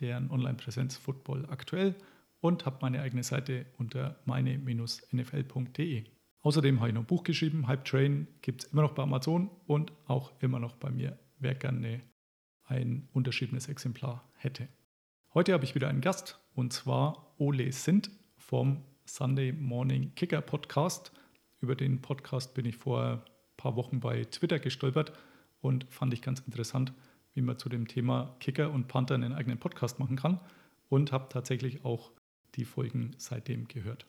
deren Online-Präsenz Football aktuell und habe meine eigene Seite unter meine-nfl.de. Außerdem habe ich noch ein Buch geschrieben, Hype Train, gibt es immer noch bei Amazon und auch immer noch bei mir, wer gerne ein unterschriebenes Exemplar hätte. Heute habe ich wieder einen Gast und zwar Ole Sint vom Sunday Morning Kicker Podcast. Über den Podcast bin ich vor ein paar Wochen bei Twitter gestolpert und fand ich ganz interessant, wie man zu dem Thema Kicker und Panther einen eigenen Podcast machen kann und habe tatsächlich auch die Folgen seitdem gehört.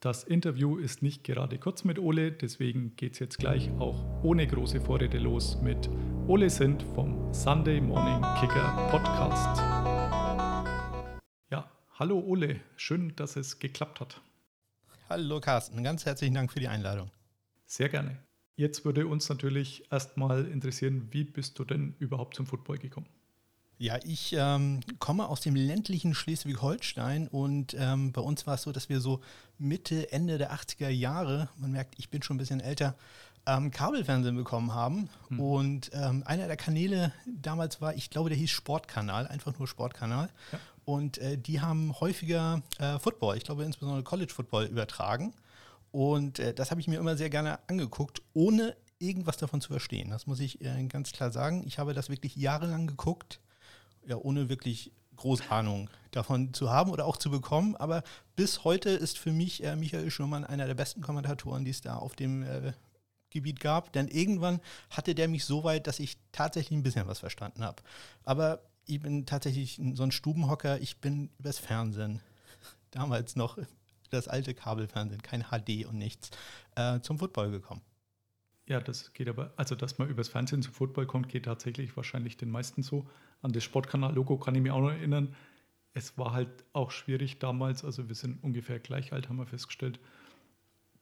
Das Interview ist nicht gerade kurz mit Ole, deswegen geht es jetzt gleich auch ohne große Vorrede los mit Ole Sint vom Sunday Morning Kicker Podcast. Ja, hallo Ole, schön, dass es geklappt hat. Hallo Carsten, ganz herzlichen Dank für die Einladung. Sehr gerne. Jetzt würde uns natürlich erstmal interessieren, wie bist du denn überhaupt zum Football gekommen? Ja, ich ähm, komme aus dem ländlichen Schleswig-Holstein und ähm, bei uns war es so, dass wir so Mitte, Ende der 80er Jahre, man merkt, ich bin schon ein bisschen älter, ähm, Kabelfernsehen bekommen haben. Hm. Und ähm, einer der Kanäle damals war, ich glaube, der hieß Sportkanal, einfach nur Sportkanal. Ja. Und äh, die haben häufiger äh, Football, ich glaube insbesondere College Football übertragen. Und äh, das habe ich mir immer sehr gerne angeguckt, ohne irgendwas davon zu verstehen. Das muss ich äh, ganz klar sagen. Ich habe das wirklich jahrelang geguckt ja, ohne wirklich große Ahnung davon zu haben oder auch zu bekommen. Aber bis heute ist für mich äh, Michael Schürmann einer der besten Kommentatoren, die es da auf dem äh, Gebiet gab. Denn irgendwann hatte der mich so weit, dass ich tatsächlich ein bisschen was verstanden habe. Aber ich bin tatsächlich so ein Stubenhocker. Ich bin übers Fernsehen, damals noch das alte Kabelfernsehen, kein HD und nichts, äh, zum Football gekommen. Ja, das geht aber, also dass man übers Fernsehen zum Football kommt, geht tatsächlich wahrscheinlich den meisten so. An das Sportkanal-Logo kann ich mich auch noch erinnern. Es war halt auch schwierig damals, also wir sind ungefähr gleich alt, haben wir festgestellt,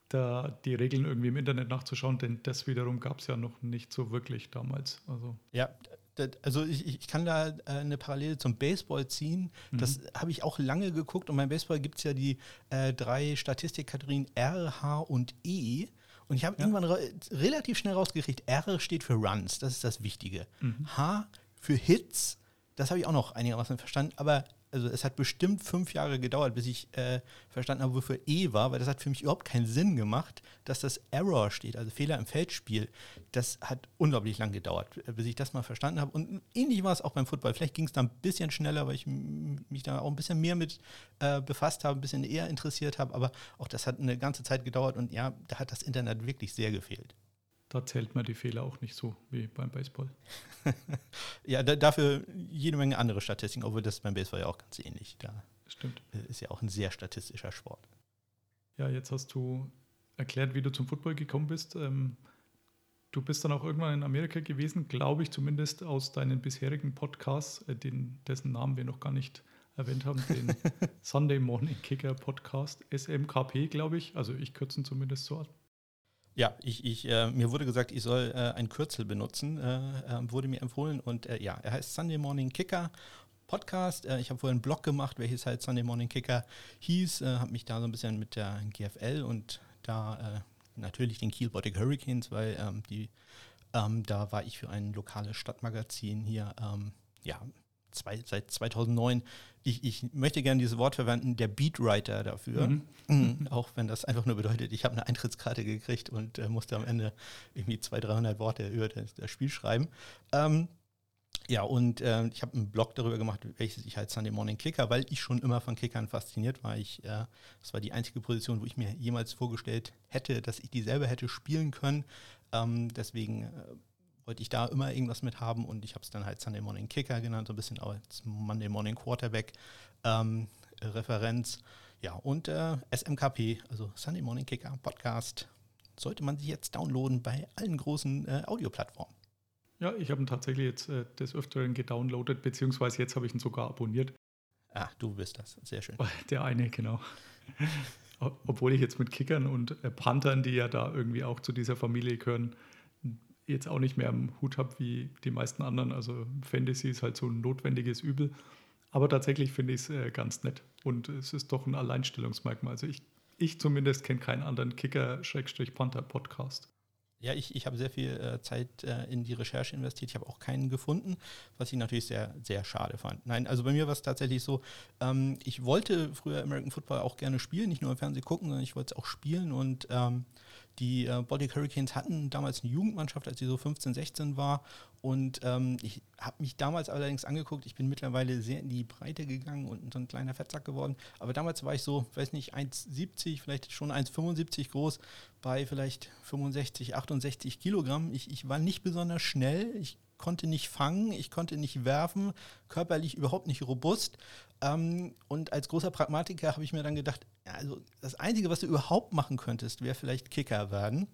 da die Regeln irgendwie im Internet nachzuschauen, denn das wiederum gab es ja noch nicht so wirklich damals. Also. Ja, also ich, ich kann da äh, eine Parallele zum Baseball ziehen. Das mhm. habe ich auch lange geguckt und beim Baseball gibt es ja die äh, drei Statistikkategorien R, H und E. Und ich habe ja. irgendwann relativ schnell rausgekriegt, R steht für Runs, das ist das Wichtige. Mhm. H für Hits, das habe ich auch noch einigermaßen verstanden, aber also es hat bestimmt fünf Jahre gedauert, bis ich äh, verstanden habe, wofür E war, weil das hat für mich überhaupt keinen Sinn gemacht, dass das Error steht, also Fehler im Feldspiel. Das hat unglaublich lang gedauert, bis ich das mal verstanden habe. Und ähnlich war es auch beim Football. Vielleicht ging es da ein bisschen schneller, weil ich mich da auch ein bisschen mehr mit äh, befasst habe, ein bisschen eher interessiert habe, aber auch das hat eine ganze Zeit gedauert und ja, da hat das Internet wirklich sehr gefehlt da zählt man die Fehler auch nicht so wie beim Baseball. ja, da, dafür jede Menge andere Statistiken, obwohl das beim Baseball ja auch ganz ähnlich. Da Stimmt. Ist ja auch ein sehr statistischer Sport. Ja, jetzt hast du erklärt, wie du zum Football gekommen bist. Ähm, du bist dann auch irgendwann in Amerika gewesen, glaube ich zumindest aus deinen bisherigen Podcasts, äh, den, dessen Namen wir noch gar nicht erwähnt haben, den Sunday Morning Kicker Podcast, SMKP, glaube ich. Also ich kürze ihn zumindest so ab. Ja, ich, ich, äh, mir wurde gesagt, ich soll äh, ein Kürzel benutzen, äh, äh wurde mir empfohlen und äh, ja, er heißt Sunday Morning Kicker Podcast. Äh, ich habe vorher einen Blog gemacht, welches halt Sunday Morning Kicker hieß, habe mich da so ein bisschen mit der GFL und da natürlich den Kiel Baltic Hurricanes, weil ähm, die, ähm, da war ich für ein lokales Stadtmagazin hier, ähm, ja, zwei, seit 2009, ich, ich möchte gerne dieses Wort verwenden, der Beatwriter dafür. Mhm. Mhm. Auch wenn das einfach nur bedeutet, ich habe eine Eintrittskarte gekriegt und äh, musste am Ende irgendwie 200, 300 Worte über das, das Spiel schreiben. Ähm, ja, und äh, ich habe einen Blog darüber gemacht, welches ich halt Sunday Morning Kicker, weil ich schon immer von Kickern fasziniert war. Ich, äh, das war die einzige Position, wo ich mir jemals vorgestellt hätte, dass ich die selber hätte spielen können. Ähm, deswegen äh, wollte ich da immer irgendwas mit haben und ich habe es dann halt Sunday Morning Kicker genannt, so ein bisschen als Monday Morning Quarterback ähm, Referenz. Ja, und äh, SMKP, also Sunday Morning Kicker Podcast, sollte man sich jetzt downloaden bei allen großen äh, Audioplattformen. Ja, ich habe ihn tatsächlich jetzt äh, des Öfteren gedownloadet, beziehungsweise jetzt habe ich ihn sogar abonniert. Ah, du bist das. Sehr schön. Der eine, genau. Obwohl ich jetzt mit Kickern und äh, Panthern, die ja da irgendwie auch zu dieser Familie gehören, jetzt auch nicht mehr am Hut habe wie die meisten anderen. Also Fantasy ist halt so ein notwendiges Übel. Aber tatsächlich finde ich es äh, ganz nett. Und es ist doch ein Alleinstellungsmerkmal. Also ich, ich zumindest kenne keinen anderen Kicker-Panther-Podcast. Ja, ich, ich habe sehr viel äh, Zeit äh, in die Recherche investiert. Ich habe auch keinen gefunden, was ich natürlich sehr, sehr schade fand. Nein, also bei mir war es tatsächlich so, ähm, ich wollte früher American Football auch gerne spielen, nicht nur im Fernsehen gucken, sondern ich wollte es auch spielen und ähm, die äh, Baltic Hurricanes hatten damals eine Jugendmannschaft, als sie so 15, 16 war. Und ähm, ich habe mich damals allerdings angeguckt, ich bin mittlerweile sehr in die Breite gegangen und so ein kleiner Fettsack geworden. Aber damals war ich so, weiß nicht, 1,70, vielleicht schon 1,75 groß, bei vielleicht 65, 68 Kilogramm. Ich, ich war nicht besonders schnell, ich konnte nicht fangen, ich konnte nicht werfen, körperlich überhaupt nicht robust. Ähm, und als großer Pragmatiker habe ich mir dann gedacht, also das Einzige, was du überhaupt machen könntest, wäre vielleicht Kicker werden.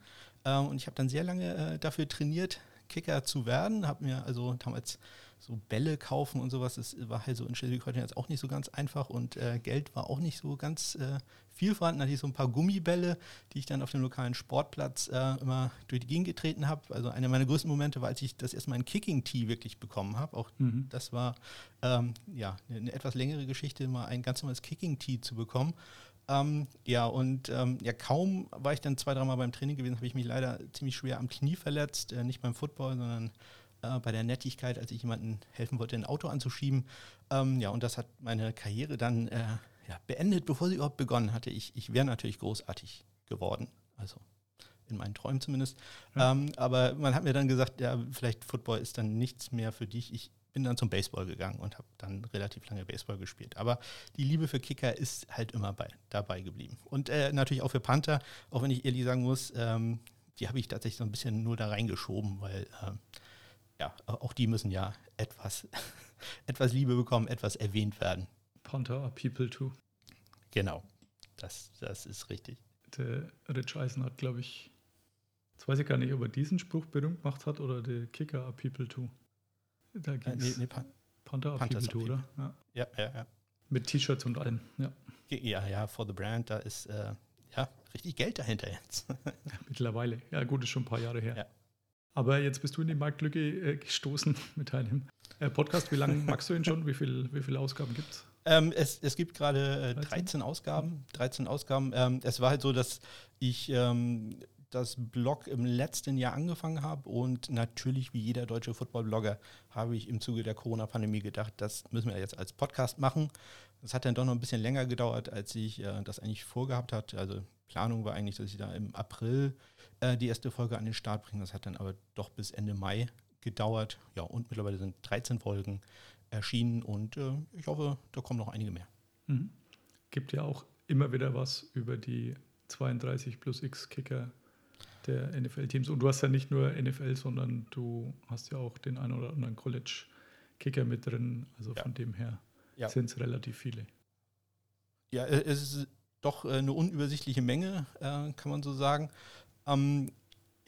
Ähm, und ich habe dann sehr lange äh, dafür trainiert, Kicker zu werden. Habe mir also damals so Bälle kaufen und sowas, das war halt so in Schleswig-Holstein jetzt auch nicht so ganz einfach und äh, Geld war auch nicht so ganz äh, viel vorhanden. Hatte ich so ein paar Gummibälle, die ich dann auf dem lokalen Sportplatz äh, immer durch die Gegend getreten habe. Also einer meiner größten Momente war, als ich das erstmal ein Kicking-Tee wirklich bekommen habe. Auch mhm. das war ähm, ja eine etwas längere Geschichte, mal ein ganz normales Kicking-Tee zu bekommen. Ähm, ja, und ähm, ja, kaum war ich dann zwei, dreimal beim Training gewesen, habe ich mich leider ziemlich schwer am Knie verletzt. Äh, nicht beim Football, sondern äh, bei der Nettigkeit, als ich jemandem helfen wollte, ein Auto anzuschieben. Ähm, ja, und das hat meine Karriere dann äh, ja, beendet, bevor sie überhaupt begonnen hatte. Ich, ich wäre natürlich großartig geworden. Also in meinen Träumen zumindest. Ja. Ähm, aber man hat mir dann gesagt, ja, vielleicht Football ist dann nichts mehr für dich. Ich bin dann zum Baseball gegangen und habe dann relativ lange Baseball gespielt. Aber die Liebe für Kicker ist halt immer bei, dabei geblieben. Und äh, natürlich auch für Panther, auch wenn ich ehrlich sagen muss, ähm, die habe ich tatsächlich so ein bisschen nur da reingeschoben, weil ähm, ja, auch die müssen ja etwas, etwas Liebe bekommen, etwas erwähnt werden. Panther are people too. Genau, das, das ist richtig. Der Rich Eisen hat, glaube ich, jetzt weiß ich gar nicht, ob er diesen Spruch berühmt gemacht hat oder der Kicker are people too. Da ging es. Äh, nee, nee, Pan Panther are people too, oder? Ja. ja, ja, ja. Mit T-Shirts und allem, ja. Ja, ja, for the brand, da ist äh, ja richtig Geld dahinter jetzt. Mittlerweile, ja gut, ist schon ein paar Jahre her. Ja. Aber jetzt bist du in die Marktlücke äh, gestoßen mit deinem äh, Podcast. Wie lange magst du ihn schon? Wie, viel, wie viele Ausgaben gibt es? Ähm, es, es gibt gerade äh, 13? 13 Ausgaben. 13 Ausgaben. Ähm, es war halt so, dass ich ähm, das Blog im letzten Jahr angefangen habe und natürlich wie jeder deutsche Football-Blogger habe ich im Zuge der Corona-Pandemie gedacht, das müssen wir jetzt als Podcast machen. Das hat dann doch noch ein bisschen länger gedauert, als ich äh, das eigentlich vorgehabt hatte. Also Planung war eigentlich, dass ich da im April äh, die erste Folge an den Start bringe. Das hat dann aber doch bis Ende Mai gedauert. Ja, und mittlerweile sind 13 Folgen erschienen und äh, ich hoffe, da kommen noch einige mehr. Mhm. Gibt ja auch immer wieder was über die 32 plus X Kicker der NFL-Teams. Und du hast ja nicht nur NFL, sondern du hast ja auch den einen oder anderen College-Kicker mit drin. Also ja. von dem her ja. sind es relativ viele. Ja, äh, es ist doch äh, eine unübersichtliche Menge, äh, kann man so sagen. Ähm,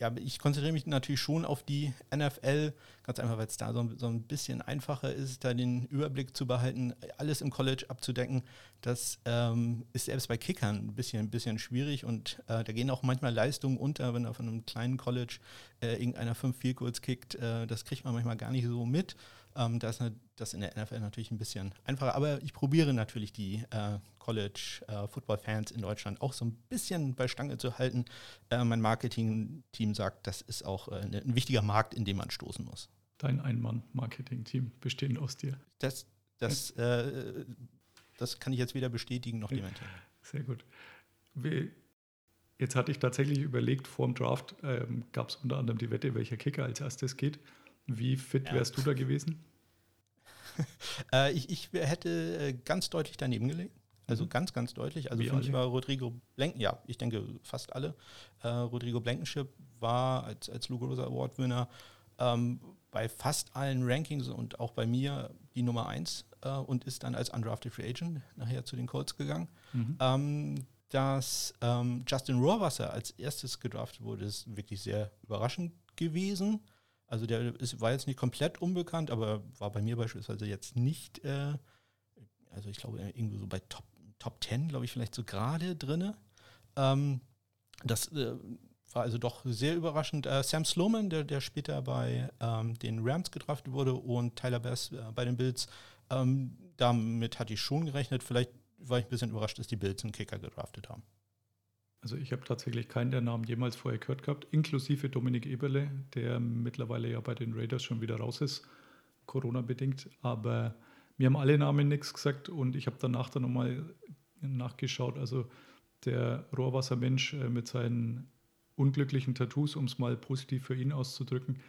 ja, ich konzentriere mich natürlich schon auf die NFL, ganz einfach, weil es da so, so, ein bisschen einfacher ist, da den Überblick zu behalten, alles im College abzudecken. Das ähm, ist selbst bei Kickern ein bisschen, ein bisschen schwierig und äh, da gehen auch manchmal Leistungen unter, wenn da von einem kleinen College äh, irgendeiner fünf Field Goals kickt. Äh, das kriegt man manchmal gar nicht so mit. Ähm, da ist eine, das in der NFL natürlich ein bisschen einfacher, aber ich probiere natürlich die äh, College-Football-Fans äh, in Deutschland auch so ein bisschen bei Stange zu halten. Äh, mein Marketing-Team sagt, das ist auch äh, ne, ein wichtiger Markt, in dem man stoßen muss. Dein Ein-Mann-Marketing-Team bestehend aus dir. Das, das, äh, das kann ich jetzt weder bestätigen noch dementieren. Sehr gut. Wie, jetzt hatte ich tatsächlich überlegt, vor dem Draft ähm, gab es unter anderem die Wette, welcher Kicker als erstes geht. Wie fit ja. wärst du da gewesen? äh, ich, ich, hätte äh, ganz deutlich daneben gelegt. Also mhm. ganz, ganz deutlich. Also Wie für mich war Rodrigo Blanken, ja, ich denke fast alle. Äh, Rodrigo Blankenship war als, als Lugo Rosa Award-Winner ähm, bei fast allen Rankings und auch bei mir die Nummer 1 äh, und ist dann als Undrafted Free Agent nachher zu den Colts gegangen. Mhm. Ähm, dass ähm, Justin Rohrwasser als erstes gedraftet wurde, ist wirklich sehr überraschend gewesen. Also der ist, war jetzt nicht komplett unbekannt, aber war bei mir beispielsweise jetzt nicht, äh, also ich glaube, irgendwo so bei Top, Top 10, glaube ich, vielleicht so gerade drinne. Ähm, das äh, war also doch sehr überraschend. Äh, Sam Sloman, der, der später bei ähm, den Rams gedraftet wurde, und Tyler Bass äh, bei den Bills, ähm, damit hatte ich schon gerechnet. Vielleicht war ich ein bisschen überrascht, dass die Bills einen Kicker gedraftet haben. Also ich habe tatsächlich keinen der Namen jemals vorher gehört gehabt, inklusive Dominik Eberle, der mittlerweile ja bei den Raiders schon wieder raus ist, Corona-bedingt. Aber mir haben alle Namen nichts gesagt und ich habe danach dann nochmal nachgeschaut. Also der Rohrwassermensch äh, mit seinen unglücklichen Tattoos, um es mal positiv für ihn auszudrücken,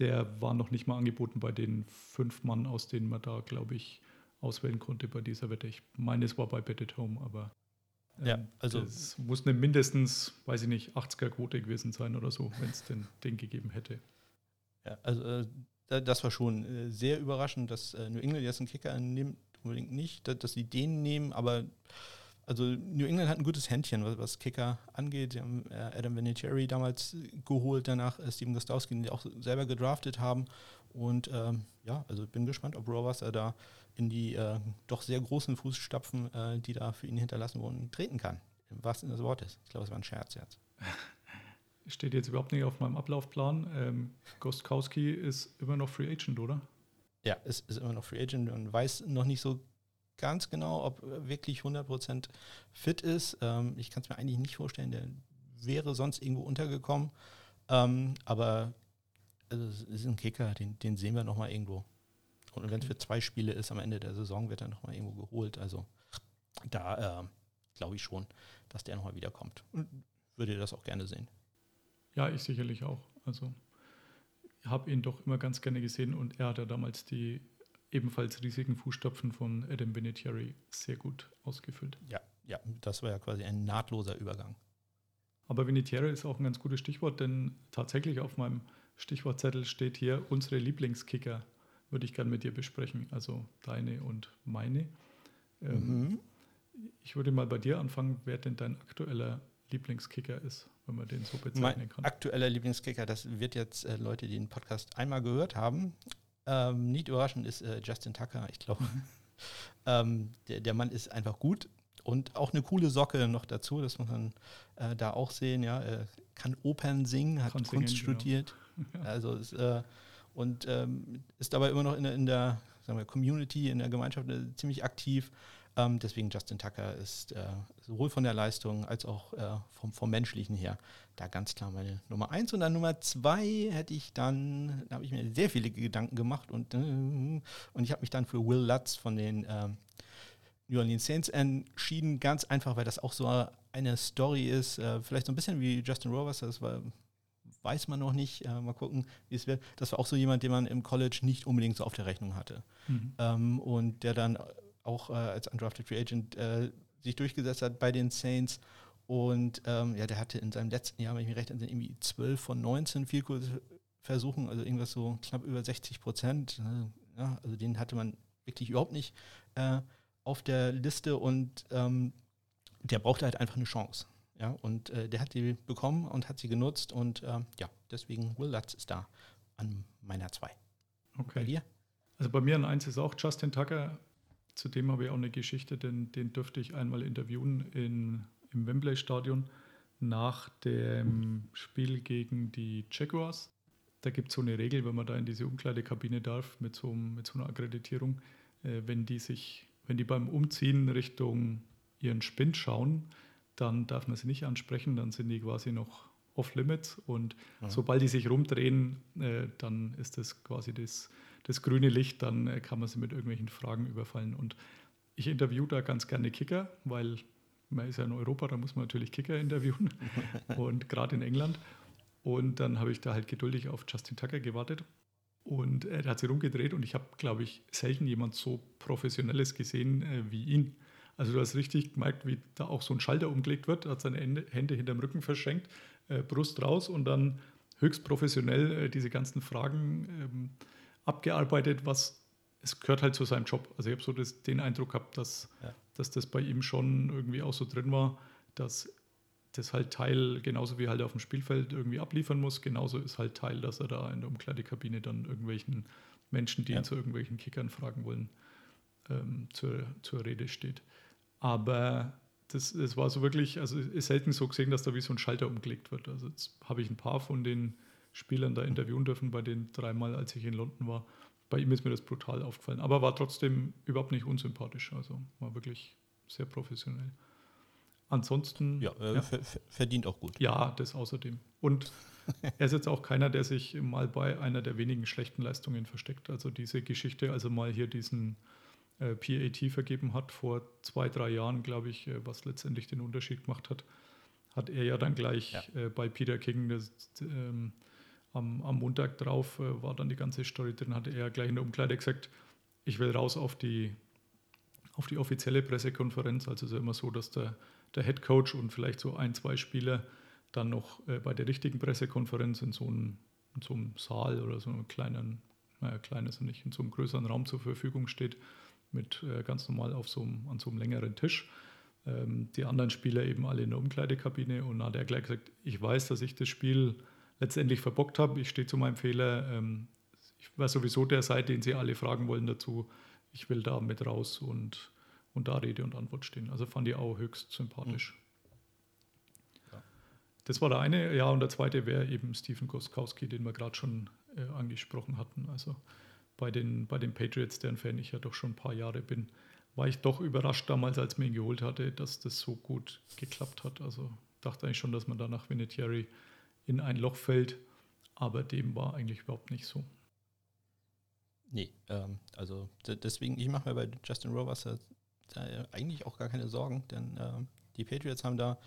der war noch nicht mal angeboten bei den fünf Mann, aus denen man da, glaube ich, auswählen konnte bei dieser Wette. Ich meine, es war bei Bet at Home, aber ja, also es muss eine mindestens, weiß ich nicht, 80er-Quote gewesen sein oder so, wenn es denn den gegeben hätte. Ja, also äh, das war schon äh, sehr überraschend, dass äh, New England jetzt einen Kicker nimmt, unbedingt nicht, dass sie den nehmen, aber also New England hat ein gutes Händchen, was, was Kicker angeht. Sie haben äh, Adam Vinatieri damals geholt, danach äh, Steven Gostowski, den die auch selber gedraftet haben. Und ähm, ja, also bin gespannt, ob Rovers da in die äh, doch sehr großen Fußstapfen, äh, die da für ihn hinterlassen wurden, treten kann. Im wahrsten Sinne des Wortes. Ich glaube, es war ein Scherz jetzt. Steht jetzt überhaupt nicht auf meinem Ablaufplan. Ähm, Gostkowski ist immer noch Free Agent, oder? Ja, ist, ist immer noch Free Agent und weiß noch nicht so ganz genau, ob wirklich 100% fit ist. Ähm, ich kann es mir eigentlich nicht vorstellen, der wäre sonst irgendwo untergekommen. Ähm, aber also, es ist ein Kicker, den, den sehen wir nochmal irgendwo. Und wenn es für zwei Spiele ist, am Ende der Saison wird er nochmal irgendwo geholt. Also da äh, glaube ich schon, dass der nochmal wiederkommt. Und würde das auch gerne sehen. Ja, ich sicherlich auch. Also habe ihn doch immer ganz gerne gesehen und er hat ja damals die ebenfalls riesigen Fußstapfen von Adam Vinatieri sehr gut ausgefüllt. Ja, ja, das war ja quasi ein nahtloser Übergang. Aber Vinatieri ist auch ein ganz gutes Stichwort, denn tatsächlich auf meinem Stichwortzettel steht hier unsere Lieblingskicker, würde ich gerne mit dir besprechen, also deine und meine. Ähm, mhm. Ich würde mal bei dir anfangen, wer denn dein aktueller Lieblingskicker ist, wenn man den so bezeichnen mein kann. Aktueller Lieblingskicker, das wird jetzt äh, Leute, die den Podcast einmal gehört haben, ähm, nicht überraschend ist äh, Justin Tucker, ich glaube. ähm, der, der Mann ist einfach gut und auch eine coole Socke noch dazu, das muss man äh, da auch sehen. Ja, er kann Opern singen, hat kann Kunst singen, studiert. Genau. Also ist, äh, und ähm, ist dabei immer noch in, in der wir, Community, in der Gemeinschaft äh, ziemlich aktiv. Ähm, deswegen Justin Tucker ist äh, sowohl von der Leistung als auch äh, vom, vom Menschlichen her da ganz klar meine Nummer eins. Und dann Nummer zwei hätte ich dann, da habe ich mir sehr viele Gedanken gemacht und, äh, und ich habe mich dann für Will Lutz von den ähm, New Orleans Saints entschieden. Ganz einfach, weil das auch so eine Story ist, äh, vielleicht so ein bisschen wie Justin Rovers, das war weiß man noch nicht. Äh, mal gucken, wie es wird. Das war auch so jemand, den man im College nicht unbedingt so auf der Rechnung hatte. Mhm. Ähm, und der dann auch äh, als Undrafted Free Agent äh, sich durchgesetzt hat bei den Saints. Und ähm, ja, der hatte in seinem letzten Jahr, wenn ich mich recht erinnere, irgendwie 12 von 19 Vielkursversuchen, also irgendwas so knapp über 60 Prozent. Äh, ja, also den hatte man wirklich überhaupt nicht äh, auf der Liste und ähm, der brauchte halt einfach eine Chance. Ja, und äh, der hat die bekommen und hat sie genutzt und äh, ja, deswegen Will Lutz ist da an meiner 2. Okay. Bei dir? Also bei mir an 1 ist auch Justin Tucker, Zudem habe ich auch eine Geschichte, denn den dürfte ich einmal interviewen in, im Wembley-Stadion nach dem Spiel gegen die Jaguars. Da gibt es so eine Regel, wenn man da in diese Umkleidekabine darf mit so, mit so einer Akkreditierung, äh, wenn die sich, wenn die beim Umziehen Richtung ihren Spind schauen, dann darf man sie nicht ansprechen, dann sind die quasi noch off-limits und ja. sobald die sich rumdrehen, äh, dann ist das quasi das das grüne Licht, dann äh, kann man sie mit irgendwelchen Fragen überfallen. Und ich interviewe da ganz gerne Kicker, weil man ist ja in Europa, da muss man natürlich Kicker interviewen und gerade in England. Und dann habe ich da halt geduldig auf Justin Tucker gewartet. Und er hat sich rumgedreht und ich habe, glaube ich, selten jemand so professionelles gesehen äh, wie ihn. Also du hast richtig gemerkt, wie da auch so ein Schalter umgelegt wird, hat seine Hände, Hände hinterm Rücken verschenkt, äh, Brust raus und dann höchst professionell äh, diese ganzen Fragen ähm, abgearbeitet, was es gehört halt zu seinem Job. Also ich habe so das, den Eindruck gehabt, dass, ja. dass das bei ihm schon irgendwie auch so drin war, dass das halt Teil, genauso wie halt auf dem Spielfeld irgendwie abliefern muss, genauso ist halt Teil, dass er da in der Umkleidekabine dann irgendwelchen Menschen, die ja. ihn zu irgendwelchen Kickern fragen wollen, ähm, zur, zur Rede steht. Aber das, das war so wirklich, also ist selten so gesehen, dass da wie so ein Schalter umgelegt wird. Also jetzt habe ich ein paar von den Spielern da interviewen dürfen, bei den dreimal, als ich in London war. Bei ihm ist mir das brutal aufgefallen, aber war trotzdem überhaupt nicht unsympathisch. Also war wirklich sehr professionell. Ansonsten. Ja, äh, ja. verdient auch gut. Ja, das außerdem. Und er ist jetzt auch keiner, der sich mal bei einer der wenigen schlechten Leistungen versteckt. Also diese Geschichte, also mal hier diesen äh, PAT vergeben hat vor zwei, drei Jahren, glaube ich, äh, was letztendlich den Unterschied gemacht hat, hat er ja dann gleich ja. Äh, bei Peter King das, ähm, am, am, Montag drauf äh, war dann die ganze Story drin, hatte er gleich in der Umkleide gesagt, ich will raus auf die, auf die offizielle Pressekonferenz. Also es ist ja immer so, dass der, der Head Coach und vielleicht so ein, zwei Spieler dann noch äh, bei der richtigen Pressekonferenz in so, einem, in so Saal oder so einem kleinen, naja, klein ist er nicht, in so einem größeren Raum zur Verfügung steht, mit äh, ganz normal auf so einem, an so einem längeren Tisch. Ähm, die anderen Spieler eben alle in der Umkleidekabine und dann hat er gleich gesagt, ich weiß, dass ich das Spiel letztendlich verbockt habe, ich stehe zu meinem Fehler, ähm, ich war sowieso der Seite, den sie alle fragen wollen dazu, ich will da mit raus und, und da Rede und Antwort stehen. Also fand ich auch höchst sympathisch. Mhm. Das war der eine. Ja, und der zweite wäre eben Stephen Goskowski, den wir gerade schon äh, angesprochen hatten. Also bei den, bei den Patriots, deren Fan ich ja doch schon ein paar Jahre bin, war ich doch überrascht damals, als man ihn geholt hatte, dass das so gut geklappt hat. Also dachte eigentlich schon, dass man da nach Vinatieri in ein Loch fällt, aber dem war eigentlich überhaupt nicht so. Nee, ähm, also deswegen, ich mache mir bei Justin da eigentlich auch gar keine Sorgen, denn ähm, die Patriots haben da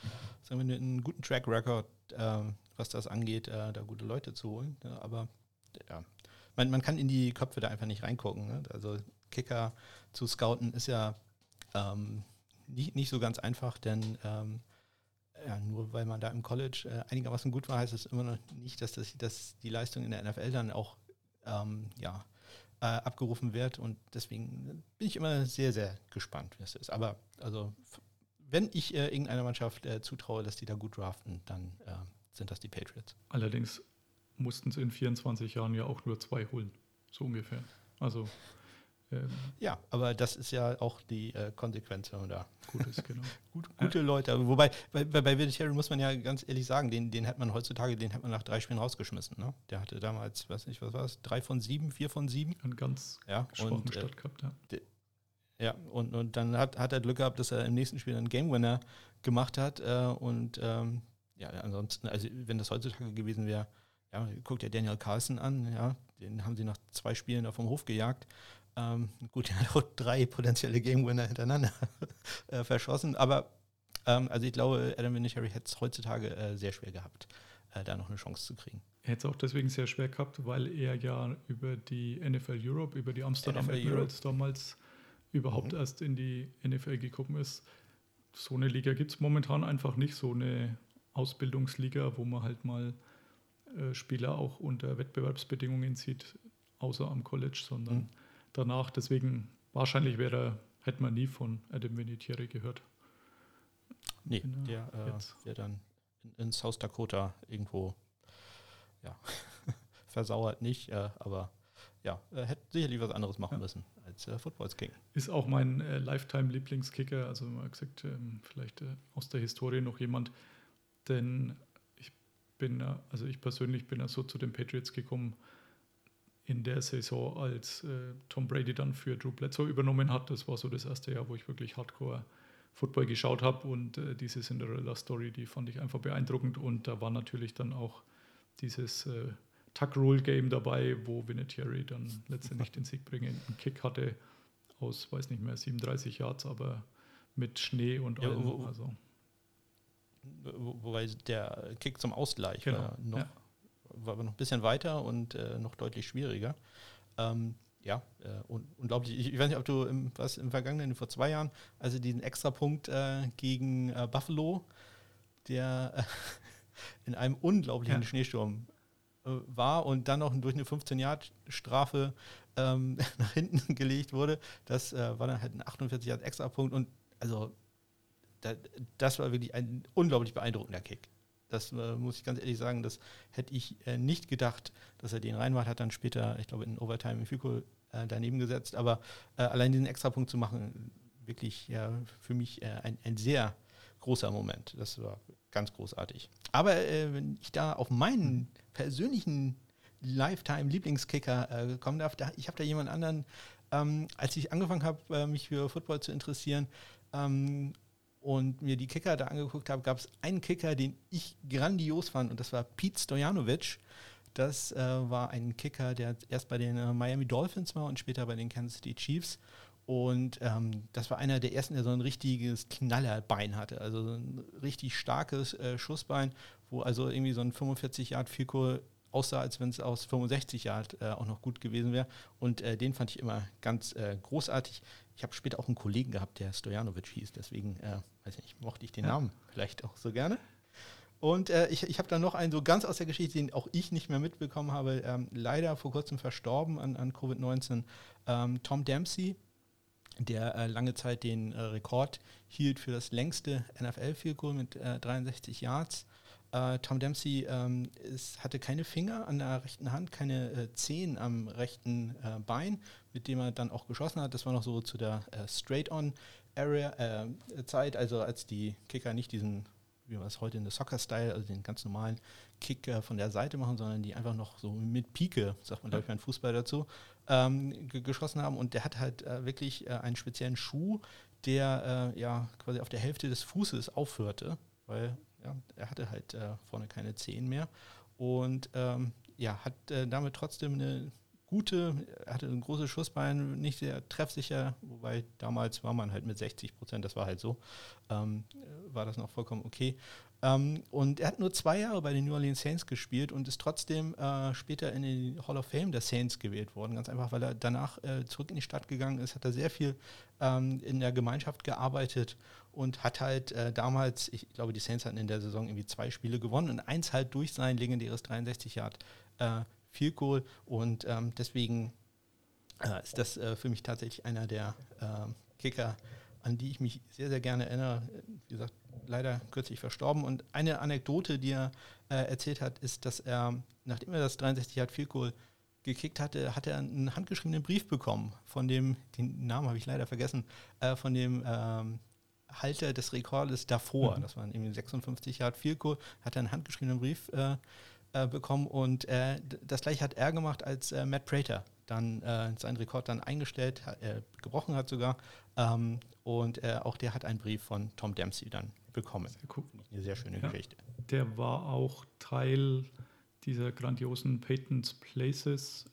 sagen wir, einen guten Track Record, äh, was das angeht, äh, da gute Leute zu holen. Ja, aber ja, man, man kann in die Köpfe da einfach nicht reingucken. Ne? Also Kicker zu scouten ist ja ähm, nicht, nicht so ganz einfach, denn ähm, ja, nur weil man da im College äh, einigermaßen gut war, heißt es immer noch nicht, dass, das, dass die Leistung in der NFL dann auch ähm, ja, äh, abgerufen wird. Und deswegen bin ich immer sehr, sehr gespannt, wie es ist. Aber also wenn ich äh, irgendeiner Mannschaft äh, zutraue, dass die da gut draften, dann äh, sind das die Patriots. Allerdings mussten sie in 24 Jahren ja auch nur zwei holen, so ungefähr. Also ähm, ja, aber das ist ja auch die äh, Konsequenz, wenn man da gut ist, genau. gut, gute Leute. Wobei bei, bei, Vinatieri muss man ja ganz ehrlich sagen, den, den hat man heutzutage, den hat man nach drei Spielen rausgeschmissen. Ne? Der hatte damals, weiß nicht, was war es, drei von sieben, vier von sieben. Einen ganz ja, und, äh, Start gehabt, ja. Ja, und, und dann hat, hat er Glück gehabt, dass er im nächsten Spiel einen Game Winner gemacht hat. Äh, und ähm, ja, ansonsten, also wenn das heutzutage gewesen wäre, ja, guckt ja Daniel Carlson an, ja, den haben sie nach zwei Spielen da vom Hof gejagt. Ähm, gut, er hat auch drei potenzielle Game Winner hintereinander äh, verschossen, aber ähm, also ich glaube, Adam Vinatieri hätte es heutzutage äh, sehr schwer gehabt, äh, da noch eine Chance zu kriegen. Er hätte es auch deswegen sehr schwer gehabt, weil er ja über die NFL Europe, über die Amsterdam NFL Admirals damals überhaupt mhm. erst in die NFL gekommen ist. So eine Liga gibt es momentan einfach nicht, so eine Ausbildungsliga, wo man halt mal äh, Spieler auch unter Wettbewerbsbedingungen sieht, außer am College, sondern mhm. Danach. Deswegen wahrscheinlich wäre, hätte man nie von Adam Vinatieri gehört. Nee, der äh, wäre dann in, in, South Dakota irgendwo, ja, versauert nicht, äh, aber ja, hätte sicherlich was anderes machen ja. müssen als äh, Footballs King. Ist auch mein äh, Lifetime-Lieblingskicker, also mal gesagt, ähm, vielleicht äh, aus der Historie noch jemand, denn ich bin, also ich persönlich bin ja so zu den Patriots gekommen in der Saison, als äh, Tom Brady dann für Drew Bledsoe übernommen hat. Das war so das erste Jahr, wo ich wirklich Hardcore Football geschaut habe und äh, diese Cinderella-Story, die fand ich einfach beeindruckend und da war natürlich dann auch dieses äh, Tuck-Rule-Game dabei, wo Vinatieri dann letztendlich den Sieg bringen. Ein Kick hatte aus, weiß nicht mehr, 37 Yards, aber mit Schnee und ja, allem. Wo, also. wo, wobei der Kick zum Ausgleich genau, war, noch, ja. War noch ein bisschen weiter und äh, noch deutlich schwieriger. Ähm, ja, äh, un unglaublich. Ich, ich, weiß nicht, ob du im, was im vergangenen, vor zwei Jahren, also diesen Extrapunkt äh, gegen äh, Buffalo, der äh, in einem unglaublichen ja. Schneesturm äh, war und dann noch durch eine 15-Yard-Strafe ähm, nach hinten gelegt wurde. Das war dann halt ein 48 Yard Extra-Punkt und also da, das war wirklich ein unglaublich beeindruckender Kick. Das äh, muss ich ganz ehrlich sagen, das hätte ich äh, nicht gedacht, dass er den reinmacht. Hat dann später, ich glaube, in Overtime im Fico äh, daneben gesetzt. Aber äh, allein diesen Extrapunkt zu machen, wirklich ja, für mich äh, ein, ein sehr großer Moment. Das war ganz großartig. Aber äh, wenn ich da auf meinen persönlichen Lifetime-Lieblingskicker kommen darf, da, ich habe da jemand anderen, ähm, als ich angefangen habe, mich für Football zu interessieren ähm, und mir die Kicker da angeguckt habe, gab es einen Kicker, den ich grandios fand und das war Pete Stojanovic. Das äh, war ein Kicker, der erst bei den äh, Miami Dolphins war und später bei den Kansas City Chiefs. Und ähm, das war einer der ersten, der so ein richtiges Knallerbein hatte. Also so ein richtig starkes äh, Schussbein, wo also irgendwie so ein 45 Yard Fico aussah, als wenn es aus 65 Yard äh, auch noch gut gewesen wäre. Und äh, den fand ich immer ganz äh, großartig. Ich habe später auch einen Kollegen gehabt, der Stojanovic hieß. Deswegen, äh, weiß ich nicht, mochte ich den Ja. Namen vielleicht auch so gerne. Und äh, ich, ich habe dann noch einen so ganz aus der Geschichte, den auch ich nicht mehr mitbekommen habe, ähm, leider vor kurzem verstorben an, an Covid-19, ähm, Tom Dempsey, der äh, lange Zeit den äh, Rekord hielt für das längste NFL-Field mit äh, 63 Yards. Äh, Tom Dempsey ähm, ist, hatte keine Finger an der rechten Hand, keine äh, Zehen am rechten äh, Bein, mit dem er dann auch geschossen hat. Das war noch so zu der äh, Straight-On-Area-Zeit, also als die Kicker nicht diesen, wie man es heute in der Soccer-Style, also den ganz normalen Kick äh, von der Seite machen, sondern die einfach noch so mit Pike, sagt man glaube ich beim Fußball dazu, ähm, ge- geschossen haben. Und der hat halt äh, wirklich äh, einen speziellen Schuh, der äh, ja quasi auf der Hälfte des Fußes aufhörte, weil ja, er hatte halt äh, vorne keine Zehen mehr. Und ähm, ja, hat äh, damit trotzdem eine gute, hatte ein großes Schussbein, nicht sehr treffsicher, wobei damals war man halt mit 60 Prozent, das war halt so, ähm, äh, war das noch vollkommen okay. Ähm, und er hat nur zwei Jahre bei den New Orleans Saints gespielt und ist trotzdem äh, später in die Hall of Fame der Saints gewählt worden. Ganz einfach, weil er danach äh, zurück in die Stadt gegangen ist, hat er sehr viel ähm, in der Gemeinschaft gearbeitet und hat halt äh, damals, ich glaube, die Saints hatten in der Saison irgendwie zwei Spiele gewonnen und eins halt durch sein legendäres 63 Yard Field Goal und ähm, deswegen äh, ist das äh, für mich tatsächlich einer der ähm, Kicker, an die ich mich sehr, sehr gerne erinnere. Wie gesagt, leider kürzlich verstorben. Und eine Anekdote, die er äh, erzählt hat, ist, dass er, nachdem er das 63 Yard Field Goal gekickt hatte, hat er einen handgeschriebenen Brief bekommen von dem, den Namen habe ich leider vergessen, äh, von dem ähm, Halter des Rekordes davor. Mhm. Das waren irgendwie 56 Yard Field Goal, hat er einen handgeschriebenen Brief äh, äh, bekommen und äh, das gleiche hat er gemacht, als äh, Matt Prater dann äh, seinen Rekord dann eingestellt, äh, gebrochen hat sogar. Ähm, und äh, auch der hat einen Brief von Tom Dempsey dann bekommen. Sehr cool. Eine sehr schöne Ja. Geschichte. Der war auch Teil dieser grandiosen Peyton's Places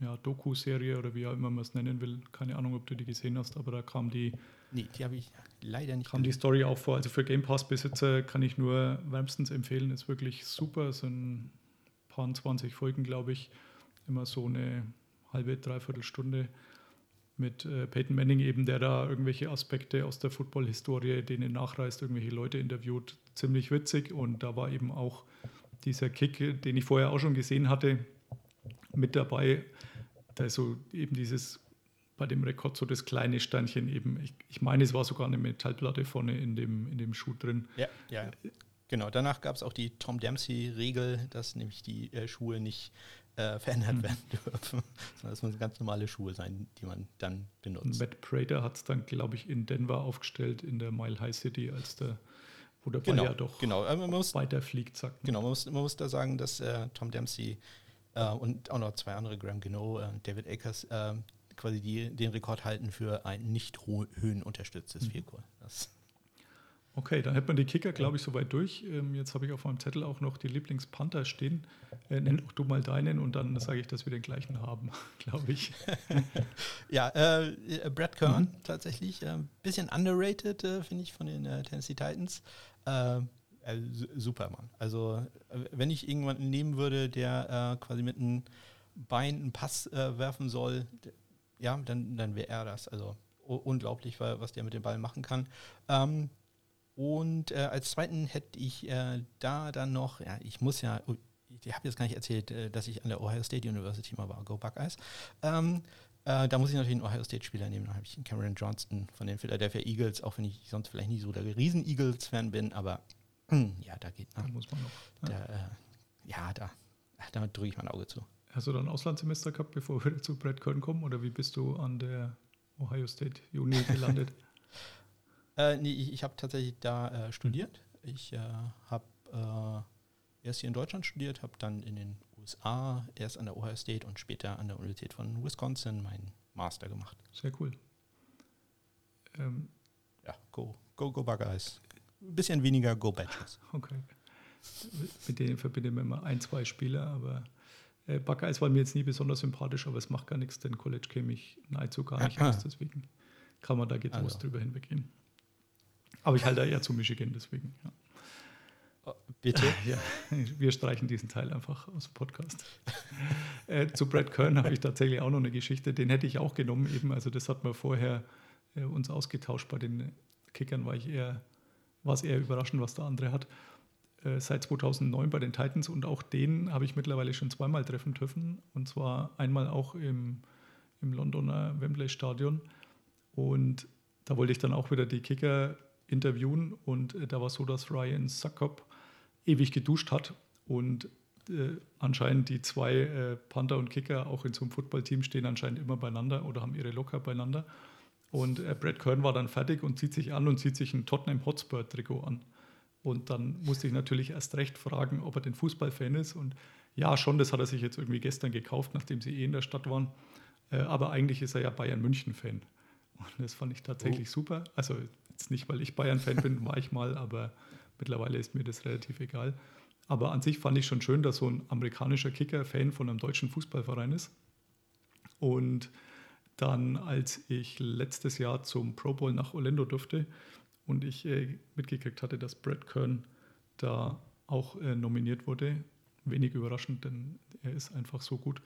ja, Doku-Serie oder wie auch immer man es nennen will. Keine Ahnung, ob du die gesehen hast, aber da kam die, Nee, die habe ich leider nicht kam die Story auch vor. Also für Game Pass-Besitzer kann ich nur wärmstens empfehlen. Ist wirklich super. Es sind paar 20 Folgen, glaube ich. Immer so eine halbe, dreiviertel Stunde mit äh, Peyton Manning eben, der da irgendwelche Aspekte aus der Football-Historie denen nachreist, irgendwelche Leute interviewt. Ziemlich witzig. Und da war eben auch dieser Kick, den ich vorher auch schon gesehen hatte, mit dabei. Da ist so eben dieses bei dem Rekord so das kleine Steinchen eben. Ich, ich meine, es war sogar eine Metallplatte vorne in dem, in dem Schuh drin. Ja, ja. Genau, danach gab es auch die Tom Dempsey-Regel, dass nämlich die äh, Schuhe nicht äh, verändert Hm. werden dürfen, sondern es müssen ganz normale Schuhe sein, die man dann benutzt. Matt Prater hat es dann, glaube ich, in Denver aufgestellt, in der Mile High City, als der, wo der Ball Genau, ja doch genau. Man muss, weiter fliegt, sagt man. genau, man muss, man muss da sagen, dass äh, Tom Dempsey äh, und auch noch zwei andere, Graham Gino, äh, David Akers, äh, quasi die, den Rekord halten für ein nicht höhenunterstütztes Mhm. Goal. Das Okay, dann hätte man die Kicker, glaube ich, soweit durch. Ähm, jetzt habe ich auf meinem Zettel auch noch die Lieblingspanther stehen. Äh, nenn doch du mal deinen und dann sage ich, dass wir den gleichen haben, glaube ich. Ja, äh, äh, Brad Kern Mhm. tatsächlich. Ein bisschen underrated, äh, finde ich, von den äh, Tennessee Titans. Äh, äh, su- super, Mann. Also, äh, wenn ich irgendjemanden nehmen würde, der äh, quasi mit einem Bein einen Pass äh, werfen soll, ja, dann, dann wäre er das. Also, unglaublich, wa- was der mit dem Ball machen kann. Ähm, und äh, als zweiten hätte ich äh, da dann noch, ja, ich muss ja, ich habe jetzt gar nicht erzählt, äh, dass ich an der Ohio State University mal war, Go Buckeyes. Ähm, äh, da muss ich natürlich einen Ohio State-Spieler nehmen. Da habe ich Cameron Johnston von den Philadelphia Eagles, auch wenn ich sonst vielleicht nicht so der Riesen-Eagles-Fan bin, aber ja, da geht Da man. muss man noch. Da, äh, ja, da, da drücke ich mein Auge zu. Hast du dann ein Auslandssemester gehabt, bevor wir zu Brad Kern kommen? Oder wie bist du an der Ohio State Uni gelandet? Äh, nee, ich, ich habe tatsächlich da äh, studiert. Ich äh, habe äh, erst hier in Deutschland studiert, habe dann in den USA erst an der Ohio State und später an der Universität von Wisconsin meinen Master gemacht. Sehr cool. Ähm, Ja, go, go, go Buckeyes. Ein bisschen weniger Go Badgers. okay. Mit denen verbinde ich mir immer ein, zwei Spieler, aber äh, Buckeyes war mir jetzt nie besonders sympathisch, aber es macht gar nichts, denn College käme ich nahezu gar nicht aus, deswegen kann man da getrost Also. drüber hinweggehen. Aber ich halte da eher zu Michigan, deswegen. Ja. Oh, bitte? Ja, wir streichen diesen Teil einfach aus dem Podcast. äh, zu Brad Kern habe ich tatsächlich auch noch eine Geschichte. Den hätte ich auch genommen eben. Also das hat man vorher äh, uns ausgetauscht. Bei den Kickern war ich eher, war es eher überraschend, was der andere hat. Äh, seit 2009 bei den Titans und auch den habe ich mittlerweile schon zweimal treffen dürfen. Und zwar einmal auch im, im Londoner Wembley Stadion. Und da wollte ich dann auch wieder die Kicker interviewen und äh, da war so, dass Ryan Suckup ewig geduscht hat und äh, anscheinend die zwei äh, Panther und Kicker auch in so einem Footballteam stehen anscheinend immer beieinander oder haben ihre Locker beieinander. Und äh, Brad Kern war dann fertig und zieht sich an und zieht sich ein Tottenham Hotspur Trikot an. Und dann musste ich natürlich erst recht fragen, ob er den Fußballfan ist. Und ja, schon, das hat er sich jetzt irgendwie gestern gekauft, nachdem sie eh in der Stadt waren. Äh, aber eigentlich ist er ja Bayern München-Fan. Und das fand ich tatsächlich super. Also jetzt nicht, weil ich Bayern-Fan bin, war ich mal, aber mittlerweile ist mir das relativ egal. Aber an sich fand ich schon schön, dass so ein amerikanischer Kicker Fan von einem deutschen Fußballverein ist. Und dann, als ich letztes Jahr zum Pro Bowl nach Orlando durfte und ich äh, mitgekriegt hatte, dass Brad Kern da auch äh, nominiert wurde, wenig überraschend, denn er ist einfach so gut,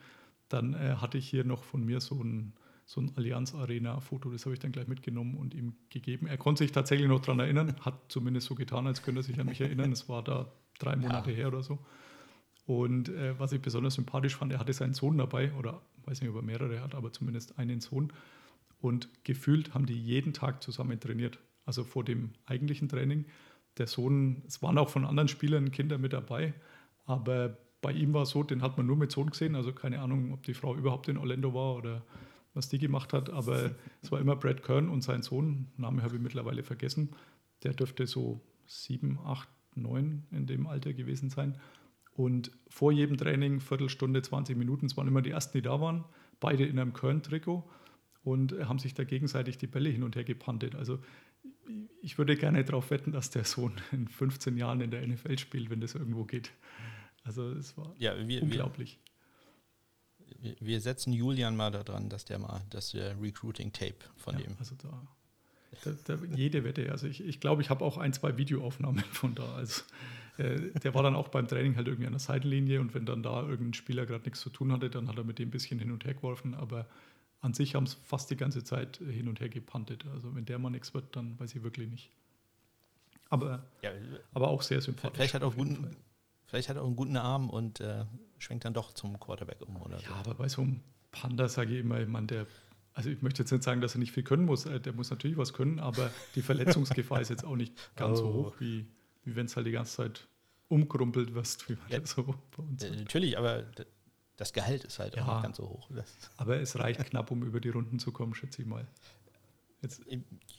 dann äh, hatte ich hier noch von mir so ein, so ein Allianz Arena-Foto, das habe ich dann gleich mitgenommen und ihm gegeben. Er konnte sich tatsächlich noch daran erinnern, hat zumindest so getan, als könnte er sich an mich erinnern. Es war da drei Monate her oder so. Und äh, was ich besonders sympathisch fand, er hatte seinen Sohn dabei, oder weiß nicht, ob er mehrere hat, aber zumindest einen Sohn. Und gefühlt haben die jeden Tag zusammen trainiert. Also vor dem eigentlichen Training. Der Sohn, es waren auch von anderen Spielern Kinder mit dabei, aber bei ihm war es so, den hat man nur mit Sohn gesehen. Also keine Ahnung, ob die Frau überhaupt in Orlando war oder was die gemacht hat. Aber es war immer Brad Kern und sein Sohn, Name habe ich mittlerweile vergessen. Der dürfte so sieben, acht, neun in dem Alter gewesen sein. Und vor jedem Training, Viertelstunde, 20 Minuten, es waren immer die ersten, die da waren, beide in einem Kern-Trikot und haben sich da gegenseitig die Bälle hin und her gepantet. Also ich würde gerne darauf wetten, dass der Sohn in 15 Jahren in der NFL spielt, wenn das irgendwo geht. Also es war Ja, wir, unglaublich. wir- wir setzen Julian mal daran, dass der mal das Recruiting-Tape von Ja, dem. also da, da, da jede Wette. Also ich, ich glaube, ich habe auch ein, zwei Videoaufnahmen von da. Also äh, der war dann auch beim Training halt irgendwie an der Seitenlinie und wenn dann da irgendein Spieler gerade nichts zu tun hatte, dann hat er mit dem ein bisschen hin und her geworfen. Aber an sich haben es fast die ganze Zeit äh, hin und her gepantet. Also wenn der mal nichts wird, dann weiß ich wirklich nicht. Aber, Ja, aber auch sehr sympathisch. vielleicht hat er auch guten, vielleicht hat er auch einen guten Arm und äh, schwenkt dann doch zum Quarterback um oder so. Ja, aber bei so einem Panda sage ich immer, ich meine, der, also ich möchte jetzt nicht sagen, dass er nicht viel können muss, äh, der muss natürlich was können, aber die Verletzungsgefahr ist jetzt auch nicht ganz so Oh. hoch, wie, wie wenn es halt die ganze Zeit umkrumpelt wirst, wie man Ja. das so bei uns Äh, natürlich, aber das Gehalt ist halt auch Ja. nicht ganz so hoch. Das, Aber es reicht knapp, um über die Runden zu kommen, schätze ich mal. Jetzt,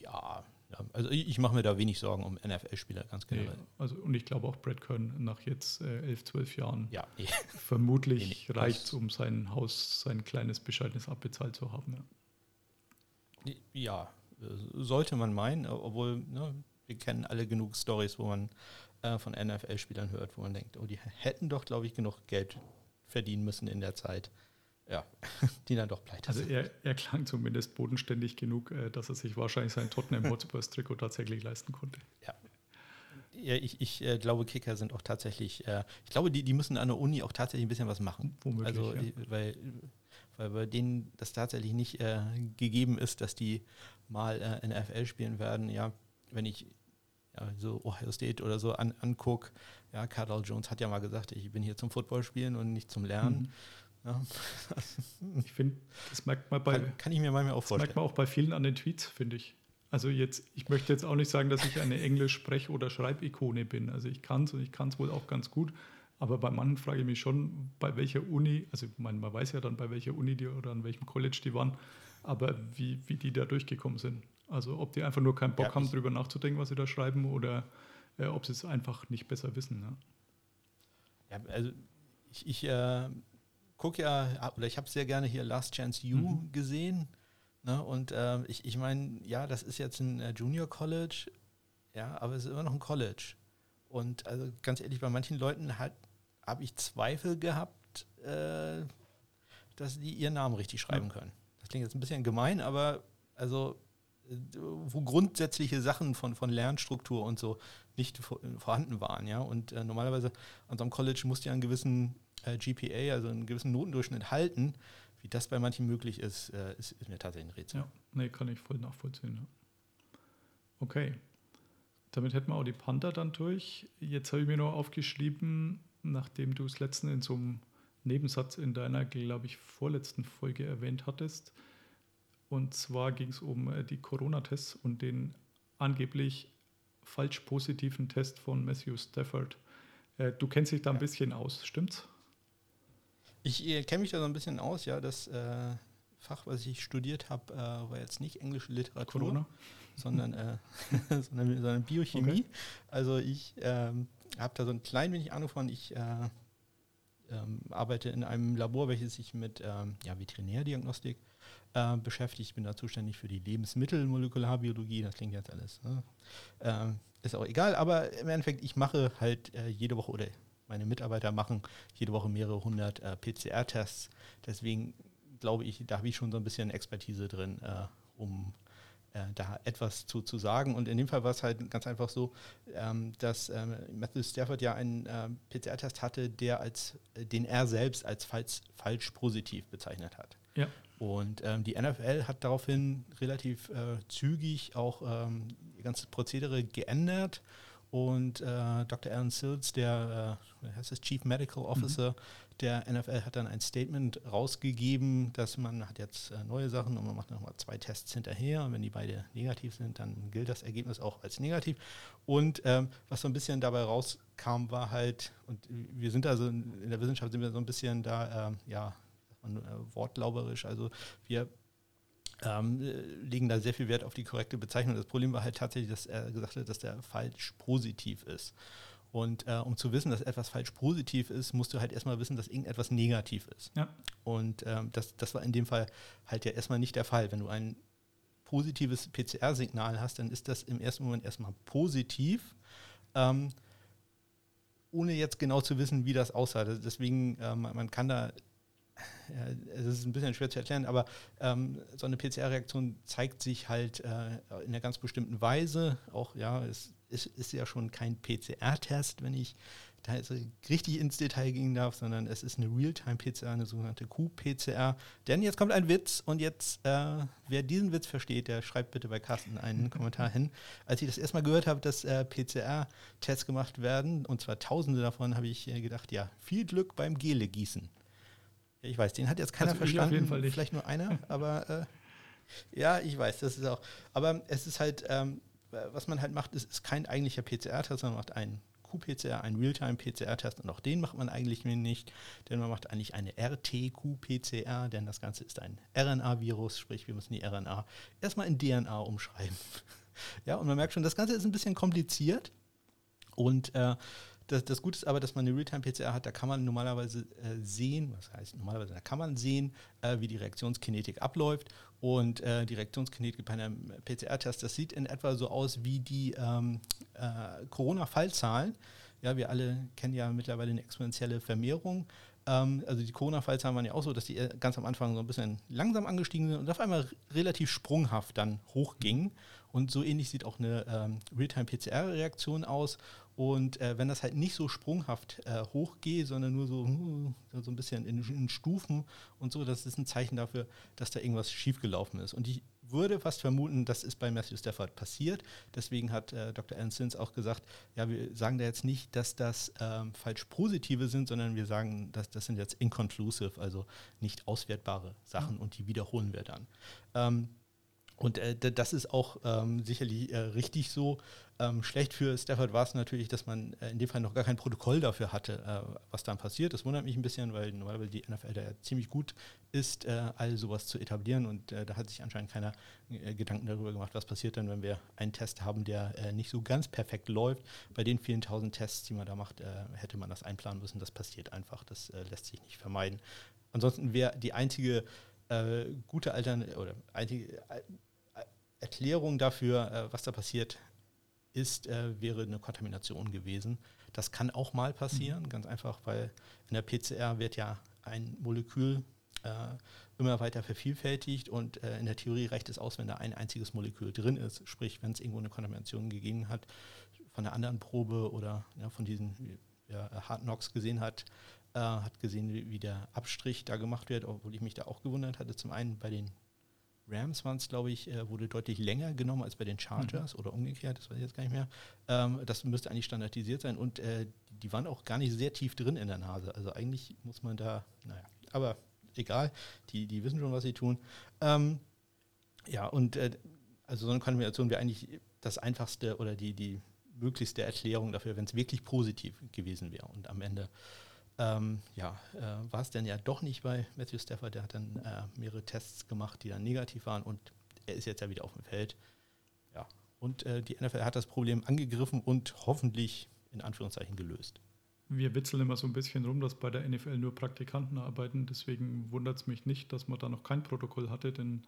ja, also ich, mache mir da wenig Sorgen um NFL-Spieler ganz nee, generell. also, und ich glaube auch Brad Kern nach jetzt äh, elf, zwölf Jahren Ja, nee. vermutlich Nee, nee, reicht es, um sein Haus, sein kleines, bescheidenes abbezahlt zu haben. Ja. Ja, sollte man meinen, obwohl ne, wir kennen alle genug Stories, wo man äh, von NFL-Spielern hört, wo man denkt, oh, die hätten doch, glaube ich, genug Geld verdienen müssen in der Zeit. Ja, die dann doch pleite Also sind. er, er klang zumindest bodenständig genug, äh, dass er sich wahrscheinlich sein Tottenham Hotspurs Trikot tatsächlich leisten konnte. Ja, ich ich äh, glaube, Kicker sind auch tatsächlich, äh, ich glaube, die, die müssen an der Uni auch tatsächlich ein bisschen was machen. Womöglich, also, ja. weil, weil bei denen das tatsächlich nicht äh, gegeben ist, dass die mal äh, NFL spielen werden. Ja, wenn ich ja, so Ohio State oder so an, angucke, ja, Cardell Jones hat ja mal gesagt, ich bin hier zum Football spielen und nicht zum Lernen. Ja, Ich finde, das merkt man bei, kann, kann ich mir manchmal auch das merkt vorstellen. man auch bei vielen an den Tweets, finde ich. Also jetzt, ich möchte jetzt auch nicht sagen, dass ich eine Englisch-Sprech- oder Schreibikone bin. Also ich kann es und ich kann es wohl auch ganz gut. Aber bei manchen frage ich mich schon, bei welcher Uni, also meine, man weiß ja dann, bei welcher Uni die oder an welchem College die waren, aber wie, wie die da durchgekommen sind. Also ob die einfach nur keinen Bock Ja, haben, drüber nachzudenken, was sie da schreiben, oder äh, ob sie es einfach nicht besser wissen. Ne? Ja, also ich, ich äh, gucke ja, oder ich habe sehr gerne hier Last Chance You Mhm. gesehen. Ne? Und äh, ich, ich meine, ja, das ist jetzt ein äh, Junior College, ja, aber es ist immer noch ein College. Und also ganz ehrlich, bei manchen Leuten halt habe ich Zweifel gehabt, äh, dass die ihren Namen richtig schreiben können. Das klingt jetzt ein bisschen gemein, aber also wo grundsätzliche Sachen von, von Lernstruktur und so nicht vor, vorhanden waren, ja. Und äh, normalerweise an so einem College musst du ja einen gewissen äh, GPA, also einen gewissen Notendurchschnitt halten. Wie das bei manchen möglich ist, äh, ist, ist mir tatsächlich ein Rätsel. Ja, nee, kann ich voll nachvollziehen. Ja. Okay. Damit hätten wir auch die Panther dann durch. Jetzt habe ich mir noch aufgeschrieben, nachdem du es letzten in so einem Nebensatz in deiner, glaube ich, vorletzten Folge erwähnt hattest. Und zwar ging es um äh, die Corona-Tests und den angeblich falsch positiven Test von Matthew Stafford. Äh, du kennst dich da ein bisschen aus, stimmt's? Ich äh, kenne mich da so ein bisschen aus, ja. Das äh, Fach, was ich studiert habe, äh, war jetzt nicht englische Literatur, Corona? sondern, äh, sondern, sondern Biochemie. Okay. Also ich ähm, habe da so ein klein wenig Ahnung von. Ich äh, ähm, arbeite in einem Labor, welches sich mit ähm, ja, Veterinärdiagnostik äh, beschäftigt. Ich bin da zuständig für die Lebensmittelmolekularbiologie. Das klingt jetzt alles. Ne? Ähm, ist auch egal, aber im Endeffekt, ich mache halt äh, jede Woche oder meine Mitarbeiter machen jede Woche mehrere hundert äh, PCR-Tests. Deswegen glaube ich, da habe ich schon so ein bisschen Expertise drin, äh, um äh, da etwas zu, zu sagen. Und in dem Fall war es halt ganz einfach so, ähm, dass ähm, Matthew Stafford ja einen ähm, PCR-Test hatte, der als, äh, den er selbst als falsch, falsch positiv bezeichnet hat. Ja. Und ähm, die NFL hat daraufhin relativ äh, zügig auch ähm, ihr ganzes Prozedere geändert. Und äh, Dr. Alan Sills, der äh, heißt das, Chief Medical Officer der NFL, hat dann ein Statement rausgegeben, dass man hat jetzt äh, neue Sachen und man macht nochmal zwei Tests hinterher. Und wenn die beide negativ sind, dann gilt das Ergebnis auch als negativ. Und ähm, was so ein bisschen dabei rauskam, war halt, und wir sind also in in der Wissenschaft sind wir so ein bisschen da, ähm, ja, und, äh, wortlauberisch. Also wir ähm, äh, legen da sehr viel Wert auf die korrekte Bezeichnung. Das Problem war halt tatsächlich, dass er gesagt hat, dass der falsch positiv ist. Und äh, um zu wissen, dass etwas falsch positiv ist, musst du halt erstmal wissen, dass irgendetwas negativ ist. Ja. Und ähm, das, das war in dem Fall halt ja erstmal nicht der Fall. Wenn du ein positives PCR-Signal hast, dann ist das im ersten Moment erstmal positiv. Ähm, ohne jetzt genau zu wissen, wie das aussah. Deswegen, ähm, man kann da, es ist ein bisschen schwer zu erklären, aber ähm, so eine PCR-Reaktion zeigt sich halt äh, in einer ganz bestimmten Weise. Auch, ja, es ist, ist ja schon kein PCR-Test, wenn ich da richtig ins Detail gehen darf, sondern es ist eine Realtime-PCR, eine sogenannte Q-PCR. Denn jetzt kommt ein Witz und jetzt, äh, wer diesen Witz versteht, der schreibt bitte bei Carsten einen Kommentar hin. Als ich das erstmal gehört habe, dass äh, PCR-Tests gemacht werden, und zwar tausende davon, habe ich äh, gedacht, ja, viel Glück beim Gele gießen. Ich weiß, den hat jetzt keiner Also verstanden, vielleicht nur einer, aber äh, ja, ich weiß, das ist auch. Aber es ist halt, ähm, was man halt macht, ist, ist kein eigentlicher PCR-Test, sondern man macht einen Q-PCR, einen Realtime-PCR-Test und auch den macht man eigentlich nicht, denn man macht eigentlich eine RT-Q-PCR, denn das Ganze ist ein RNA-Virus, sprich wir müssen die RNA erstmal in DNA umschreiben. ja, und man merkt schon, das Ganze ist ein bisschen kompliziert und äh, das, das Gute ist aber, dass man eine Realtime-PCR hat, da kann man normalerweise äh, sehen, was heißt normalerweise, da kann man sehen, äh, wie die Reaktionskinetik abläuft. Und äh, die Reaktionskinetik bei einem PCR-Test, das sieht in etwa so aus wie die ähm, äh, Corona-Fallzahlen. Ja, wir alle kennen ja mittlerweile eine exponentielle Vermehrung. Ähm, also die Corona-Fallzahlen waren ja auch so, dass die äh, ganz am Anfang so ein bisschen langsam angestiegen sind und auf einmal relativ sprunghaft dann hochgingen. Und so ähnlich sieht auch eine ähm, Realtime-PCR-Reaktion aus. Und äh, wenn das halt nicht so sprunghaft äh, hochgeht, sondern nur so, hm, so ein bisschen in, in Stufen und so, das ist ein Zeichen dafür, dass da irgendwas schiefgelaufen ist. Und ich würde fast vermuten, das ist bei Matthew Stafford passiert. Deswegen hat äh, Dr. Alan Sins auch gesagt, ja, wir sagen da jetzt nicht, dass das ähm, falsch positive sind, sondern wir sagen, dass das sind jetzt inconclusive, also nicht auswertbare Sachen und die wiederholen wir dann. Ähm, Und äh, das ist auch ähm, sicherlich äh, richtig so. Ähm, schlecht für Stafford war es natürlich, dass man äh, in dem Fall noch gar kein Protokoll dafür hatte, äh, was dann passiert. Das wundert mich ein bisschen, weil normalerweise die NFL da ja ziemlich gut ist, äh, all sowas zu etablieren. Und äh, da hat sich anscheinend keiner Gedanken darüber gemacht, was passiert dann, wenn wir einen Test haben, der nicht so ganz perfekt läuft. Bei den vielen tausend Tests, die man da macht, hätte man das einplanen müssen. Das passiert einfach. Das lässt sich nicht vermeiden. Ansonsten wäre die einzige gute Altern oder einzige Erklärung dafür, äh, was da passiert ist, äh, wäre eine Kontamination gewesen. Das kann auch mal passieren, mhm. ganz einfach, weil in der PCR wird ja ein Molekül äh, immer weiter vervielfältigt und äh, in der Theorie reicht es aus, wenn da ein einziges Molekül drin ist. Sprich, wenn es irgendwo eine Kontamination gegeben hat von einer anderen Probe oder ja, von diesen ja, Hard Knocks gesehen hat, äh, hat gesehen, wie, wie, der Abstrich da gemacht wird, obwohl ich mich da auch gewundert hatte. Zum einen bei den Rams waren es, glaube ich, äh, wurde deutlich länger genommen als bei den Chargers mhm. oder umgekehrt, das weiß ich jetzt gar nicht mehr. Ähm, das müsste eigentlich standardisiert sein und äh, die waren auch gar nicht sehr tief drin in der Nase. Also eigentlich muss man da, naja, aber egal, die, die wissen schon, was sie tun. Ähm, ja, und äh, also so eine Kombination wäre eigentlich das einfachste oder die, die möglichste Erklärung dafür, wenn es wirklich positiv gewesen wäre. Und am Ende ähm, ja, äh, war es denn ja doch nicht bei Matthew Stafford. Der hat dann äh, mehrere Tests gemacht, die dann negativ waren und er ist jetzt ja wieder auf dem Feld. Ja, und äh, die NFL hat das Problem angegriffen und hoffentlich in Anführungszeichen gelöst. Wir witzeln immer so ein bisschen rum, dass bei der NFL nur Praktikanten arbeiten. Deswegen wundert es mich nicht, dass man da noch kein Protokoll hatte, denn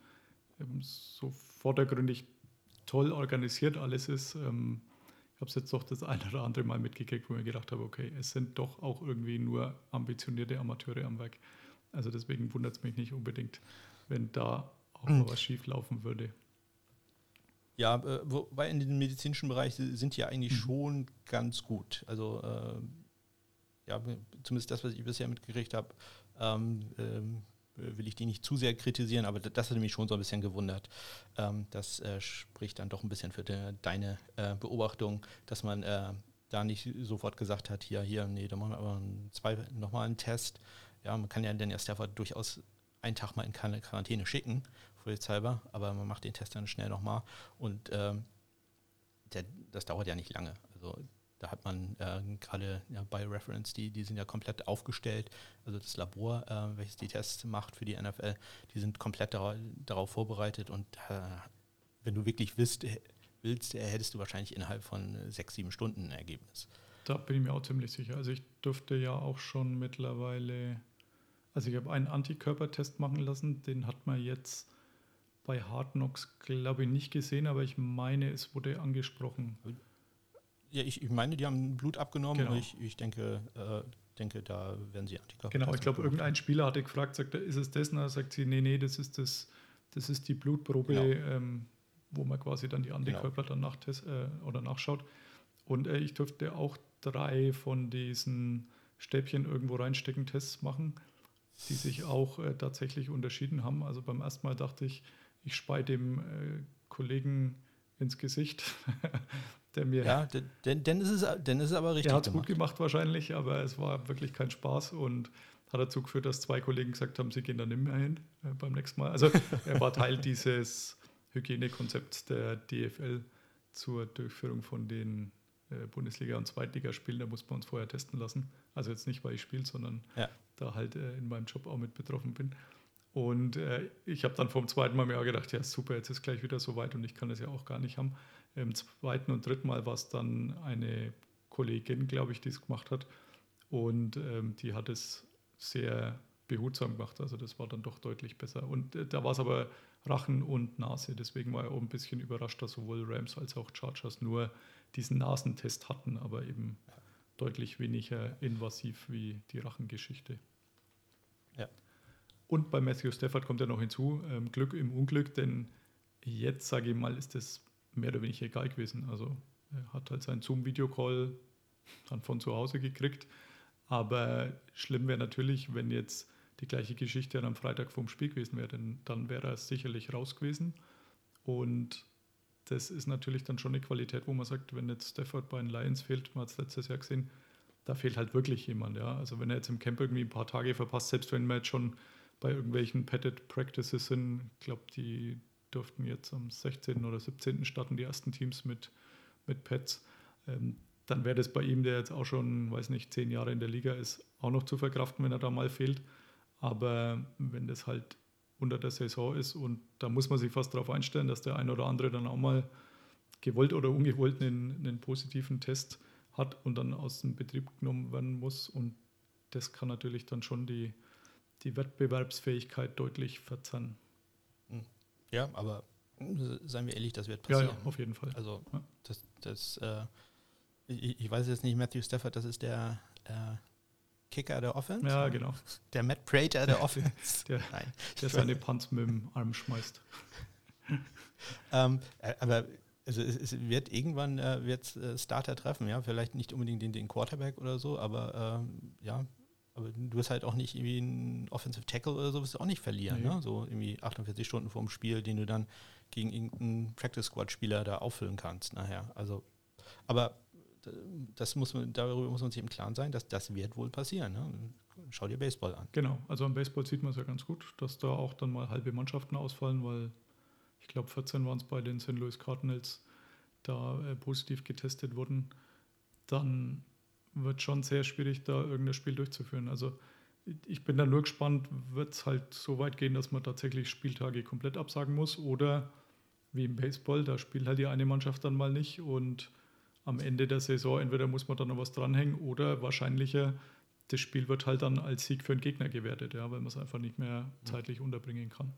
ähm, so vordergründig toll organisiert alles ist. Ähm, habe es jetzt doch das eine oder andere Mal mitgekriegt, wo ich mir gedacht habe, okay, es sind doch auch irgendwie nur ambitionierte Amateure am Werk. Also deswegen wundert es mich nicht unbedingt, wenn da auch mhm. was schief laufen würde. Ja, äh, wobei in dem medizinischen Bereich sind die ja eigentlich mhm. schon ganz gut. Also äh, ja, zumindest das, was ich bisher mitgekriegt habe, ähm, ähm, will ich die nicht zu sehr kritisieren, aber das hat mich schon so ein bisschen gewundert. Ähm, das äh, spricht dann doch ein bisschen für de, deine äh, Beobachtung, dass man äh, da nicht sofort gesagt hat, hier, hier, nee, da machen wir aber zwei, nochmal einen Test. Ja, man kann ja dann erst einfach durchaus einen Tag mal in Quarantäne schicken, vorsichtshalber, aber man macht den Test dann schnell nochmal und ähm, der, das dauert ja nicht lange. Also da hat man äh, gerade ja, Bioreference, die, die sind ja komplett aufgestellt. Also das Labor, äh, welches die Tests macht für die NFL, die sind komplett darauf, darauf vorbereitet. Und äh, wenn du wirklich willst, willst, hättest du wahrscheinlich innerhalb von sechs, sieben Stunden ein Ergebnis. Da bin ich mir auch ziemlich sicher. Also ich durfte ja auch schon mittlerweile, also ich habe einen Antikörpertest machen lassen, den hat man jetzt bei Hard Knocks, glaube ich, nicht gesehen, aber ich meine, es wurde angesprochen. Ja, ich, ich meine, die haben Blut abgenommen genau. und ich, ich denke, äh, denke, da werden sie Antikörper. Genau, ich glaube, irgendein Spieler hatte gefragt, sagt, ist es das? Und dann sagt sie, nee, nee, das ist das, das ist die Blutprobe, genau. ähm, wo man quasi dann die Antikörper genau. dann nachtest, äh, oder nachschaut. Und äh, ich durfte auch drei von diesen Stäbchen irgendwo reinstecken, Tests machen, die sich auch äh, tatsächlich unterschieden haben. Also beim ersten Mal dachte ich, ich spei dem äh, Kollegen ins Gesicht. der mir. Ja, denn, denn, ist, es, denn ist es aber richtig. Er hat es gut gemacht wahrscheinlich, aber es war wirklich kein Spaß und hat dazu geführt, dass zwei Kollegen gesagt haben, sie gehen da nicht mehr hin äh, beim nächsten Mal. Also er war Teil dieses Hygienekonzepts der DFL zur Durchführung von den äh, Bundesliga- und Zweitligaspielen. Da muss man uns vorher testen lassen. Also jetzt nicht, weil ich spiele, sondern ja. da halt äh, in meinem Job auch mit betroffen bin. Und äh, ich habe dann vom zweiten Mal mir auch gedacht, ja super, jetzt ist gleich wieder so weit und ich kann das ja auch gar nicht haben. Im zweiten und dritten Mal war es dann eine Kollegin, glaube ich, die es gemacht hat. Und ähm, die hat es sehr behutsam gemacht. Also das war dann doch deutlich besser. Und äh, da war es aber Rachen und Nase. Deswegen war er auch ein bisschen überrascht, dass sowohl Rams als auch Chargers nur diesen Nasentest hatten, aber eben deutlich weniger invasiv wie die Rachengeschichte. Ja. Und bei Matthew Stafford kommt ja noch hinzu, ähm, Glück im Unglück, denn jetzt, sage ich mal, ist es mehr oder weniger egal gewesen. Also er hat halt seinen Zoom-Videocall dann von zu Hause gekriegt. Aber schlimm wäre natürlich, wenn jetzt die gleiche Geschichte am Freitag vom Spiel gewesen wäre, denn dann wäre er sicherlich raus gewesen. Und das ist natürlich dann schon eine Qualität, wo man sagt, wenn jetzt Stafford bei den Lions fehlt, man hat es letztes Jahr gesehen, da fehlt halt wirklich jemand. Ja? Also wenn er jetzt im Camp irgendwie ein paar Tage verpasst, selbst wenn wir jetzt schon bei irgendwelchen Petted Practices sind, ich glaube, die durften jetzt am 16. oder 17. starten die ersten Teams mit, mit Pets. Ähm, dann wäre das bei ihm, der jetzt auch schon, weiß nicht, zehn Jahre in der Liga ist, auch noch zu verkraften, wenn er da mal fehlt. Aber wenn das halt unter der Saison ist und da muss man sich fast darauf einstellen, dass der ein oder andere dann auch mal gewollt oder ungewollt einen, einen positiven Test hat und dann aus dem Betrieb genommen werden muss. Und das kann natürlich dann schon die, die Wettbewerbsfähigkeit deutlich verzerren. Ja, aber äh, seien wir ehrlich, das wird passieren. Ja, ja auf jeden Fall. Also das, das äh, ich, ich weiß jetzt nicht, Matthew Stafford, das ist der äh, Kicker der Offense? Ja, genau. Der Matt Prater der Offense? Der- Nein. Der seine Punts mit dem Arm schmeißt. Ähm, äh, aber also es, es wird irgendwann äh, wird's, äh, Starter treffen, ja, vielleicht nicht unbedingt den, den Quarterback oder so, aber ähm, ja, aber du wirst halt auch nicht irgendwie einen Offensive Tackle oder so, wirst du auch nicht verlieren, Nee. ne? So irgendwie 48 Stunden vorm Spiel, den du dann gegen irgendeinen Practice Squad Spieler da auffüllen kannst nachher. Also, aber d- das muss man, darüber muss man sich im Klaren sein, dass das wird wohl passieren. Ne? Schau dir Baseball an. Genau, also am Baseball sieht man es ja ganz gut, dass da auch dann mal halbe Mannschaften ausfallen, weil ich glaube 14 waren es bei den St. Louis Cardinals, da äh, positiv getestet wurden. Dann wird schon sehr schwierig, da irgendein Spiel durchzuführen. Also ich bin da nur gespannt, wird es halt so weit gehen, dass man tatsächlich Spieltage komplett absagen muss oder wie im Baseball, da spielt halt die eine Mannschaft dann mal nicht und am Ende der Saison entweder muss man dann noch was dranhängen oder wahrscheinlicher, das Spiel wird halt dann als Sieg für den Gegner gewertet, ja, weil man es einfach nicht mehr zeitlich unterbringen kann.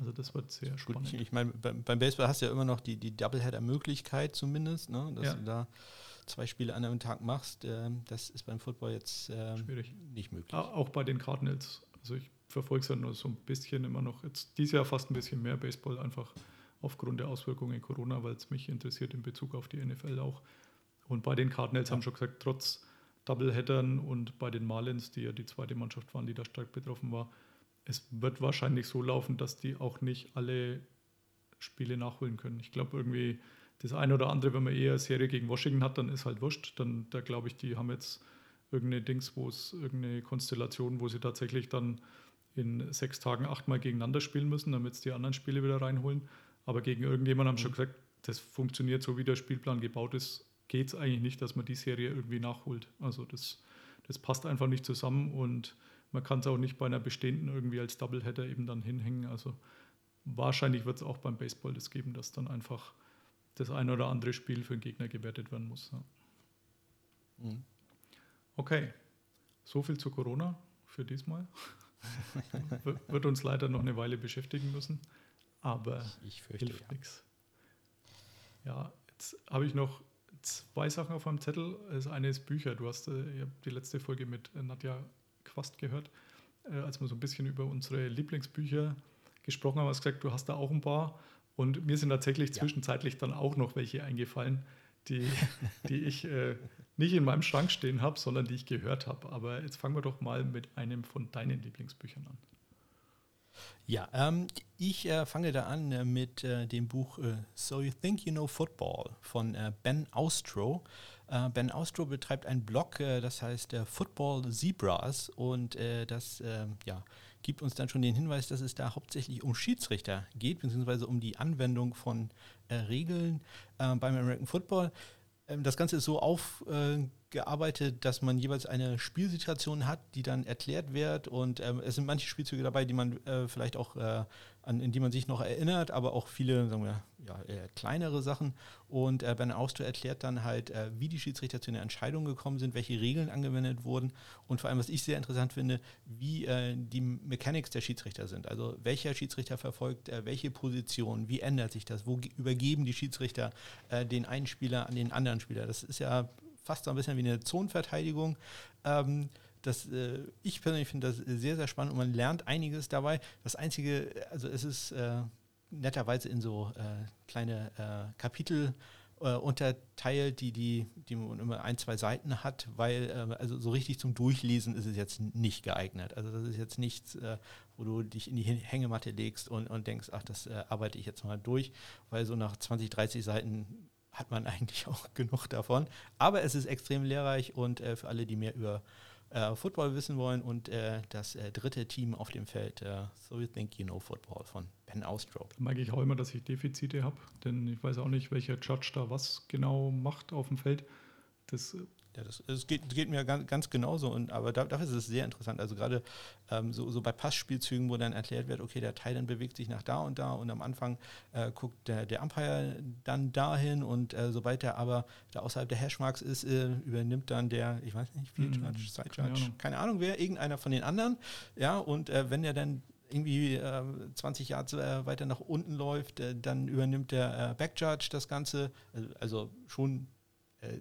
Also das wird sehr Gut, spannend. ich, ich meine, beim, beim Baseball hast du ja immer noch die, die Doubleheader-Möglichkeit zumindest, ne? dass Ja. du da zwei Spiele an einem Tag machst. Ähm, das ist beim Football jetzt Schwierig. nicht möglich. Au- Auch bei den Cardinals. Also ich verfolge es ja nur so ein bisschen immer noch. Jetzt dieses Jahr fast ein bisschen mehr Baseball, einfach aufgrund der Auswirkungen Corona, weil es mich interessiert in Bezug auf die NFL auch. Und bei den Cardinals haben schon gesagt, trotz Doubleheadern und bei den Marlins, die ja die zweite Mannschaft waren, die da stark betroffen war, es wird wahrscheinlich so laufen, dass die auch nicht alle Spiele nachholen können. Ich glaube irgendwie das eine oder andere, wenn man eher eine Serie gegen Washington hat, dann ist halt wurscht. Dann, da glaube ich, die haben jetzt irgendeine Dings, wo es irgendeine Konstellation, wo sie tatsächlich dann in sechs Tagen achtmal gegeneinander spielen müssen, damit sie die anderen Spiele wieder reinholen. Aber gegen irgendjemanden haben schon gesagt, das funktioniert so, wie der Spielplan gebaut ist, geht es eigentlich nicht, dass man die Serie irgendwie nachholt. Also das, das passt einfach nicht zusammen und man kann es auch nicht bei einer bestehenden irgendwie als Doubleheader eben dann hinhängen. Also wahrscheinlich wird es auch beim Baseball das geben, dass dann einfach das ein oder andere Spiel für den Gegner gewertet werden muss. Ja. Mhm. Okay, so viel zu Corona für diesmal. Wird uns leider noch eine Weile beschäftigen müssen, aber Ich fürchte, hilft ja. nichts. Ja, jetzt habe ich noch zwei Sachen auf meinem Zettel. Das eine ist Bücher. Du hast äh, ich die letzte Folge mit Nadja Quast gehört, äh, als wir so ein bisschen über unsere Lieblingsbücher gesprochen haben, hast gesagt, du hast da auch ein paar. Und mir sind tatsächlich Ja. zwischenzeitlich dann auch noch welche eingefallen, die, die ich äh, nicht in meinem Schrank stehen habe, sondern die ich gehört habe. Aber jetzt fangen wir doch mal mit einem von deinen Lieblingsbüchern an. Ja, ähm, ich äh, fange da an äh, mit äh, dem Buch äh, So You Think You Know Football von äh, Ben Austro. Äh, ben Austro betreibt einen Blog, das heißt Football Zebras und das äh, ja, gibt uns dann schon den Hinweis, dass es da hauptsächlich um Schiedsrichter geht, beziehungsweise um die Anwendung von äh, Regeln äh, beim American Football. Ähm, Das Ganze ist so aufgearbeitet, dass man jeweils eine Spielsituation hat, die dann erklärt wird. Und ähm, es sind manche Spielzüge dabei, die man äh, vielleicht auch, äh, an, in die man sich noch erinnert, aber auch viele, sagen wir, ja, eher kleinere Sachen. Und äh, Ben Auster erklärt dann halt, äh, wie die Schiedsrichter zu einer Entscheidung gekommen sind, welche Regeln angewendet wurden und vor allem, was ich sehr interessant finde, wie äh, die Mechanics der Schiedsrichter sind. Also welcher Schiedsrichter verfolgt äh, welche Position, wie ändert sich das, wo ge- übergeben die Schiedsrichter äh, den einen Spieler an den anderen Spieler. Das ist ja fast so ein bisschen wie eine Zonenverteidigung. Ähm, das, äh, ich persönlich finde das sehr, sehr spannend und man lernt einiges dabei. Das Einzige, also es ist äh, netterweise in so äh, kleine äh, Kapitel äh, unterteilt, die, die, die man immer ein, zwei Seiten hat, weil äh, also so richtig zum Durchlesen ist es jetzt nicht geeignet. Also das ist jetzt nichts, wo du dich in die Hängematte legst und, und denkst, ach, das arbeite ich jetzt mal durch, weil so nach 20, 30 Seiten hat man eigentlich auch genug davon. Aber es ist extrem lehrreich und äh, für alle, die mehr über äh, Football wissen wollen und äh, das äh, dritte Team auf dem Feld, äh, So You Think You Know Football von Ben Austro. Da merke ich auch immer, dass ich Defizite habe, denn ich weiß auch nicht, welcher Judge da was genau macht auf dem Feld. Das Ja, das, das geht, geht mir ganz, ganz genauso, und, aber da, dafür ist es sehr interessant. Also gerade ähm, so, so bei Passspielzügen, wo dann erklärt wird, okay, der Teil dann bewegt sich nach da und da und am Anfang äh, guckt der, der Umpire dann dahin und äh, sobald der aber da außerhalb der Hashmarks ist, äh, übernimmt dann der, ich weiß nicht, Field Hm, Judge, Side keine Judge, Ahnung. keine Ahnung wer, irgendeiner von den anderen. Ja, und äh, wenn der dann irgendwie äh, 20 Yards äh, weiter nach unten läuft, äh, dann übernimmt der äh, Backjudge das Ganze. Also, also schon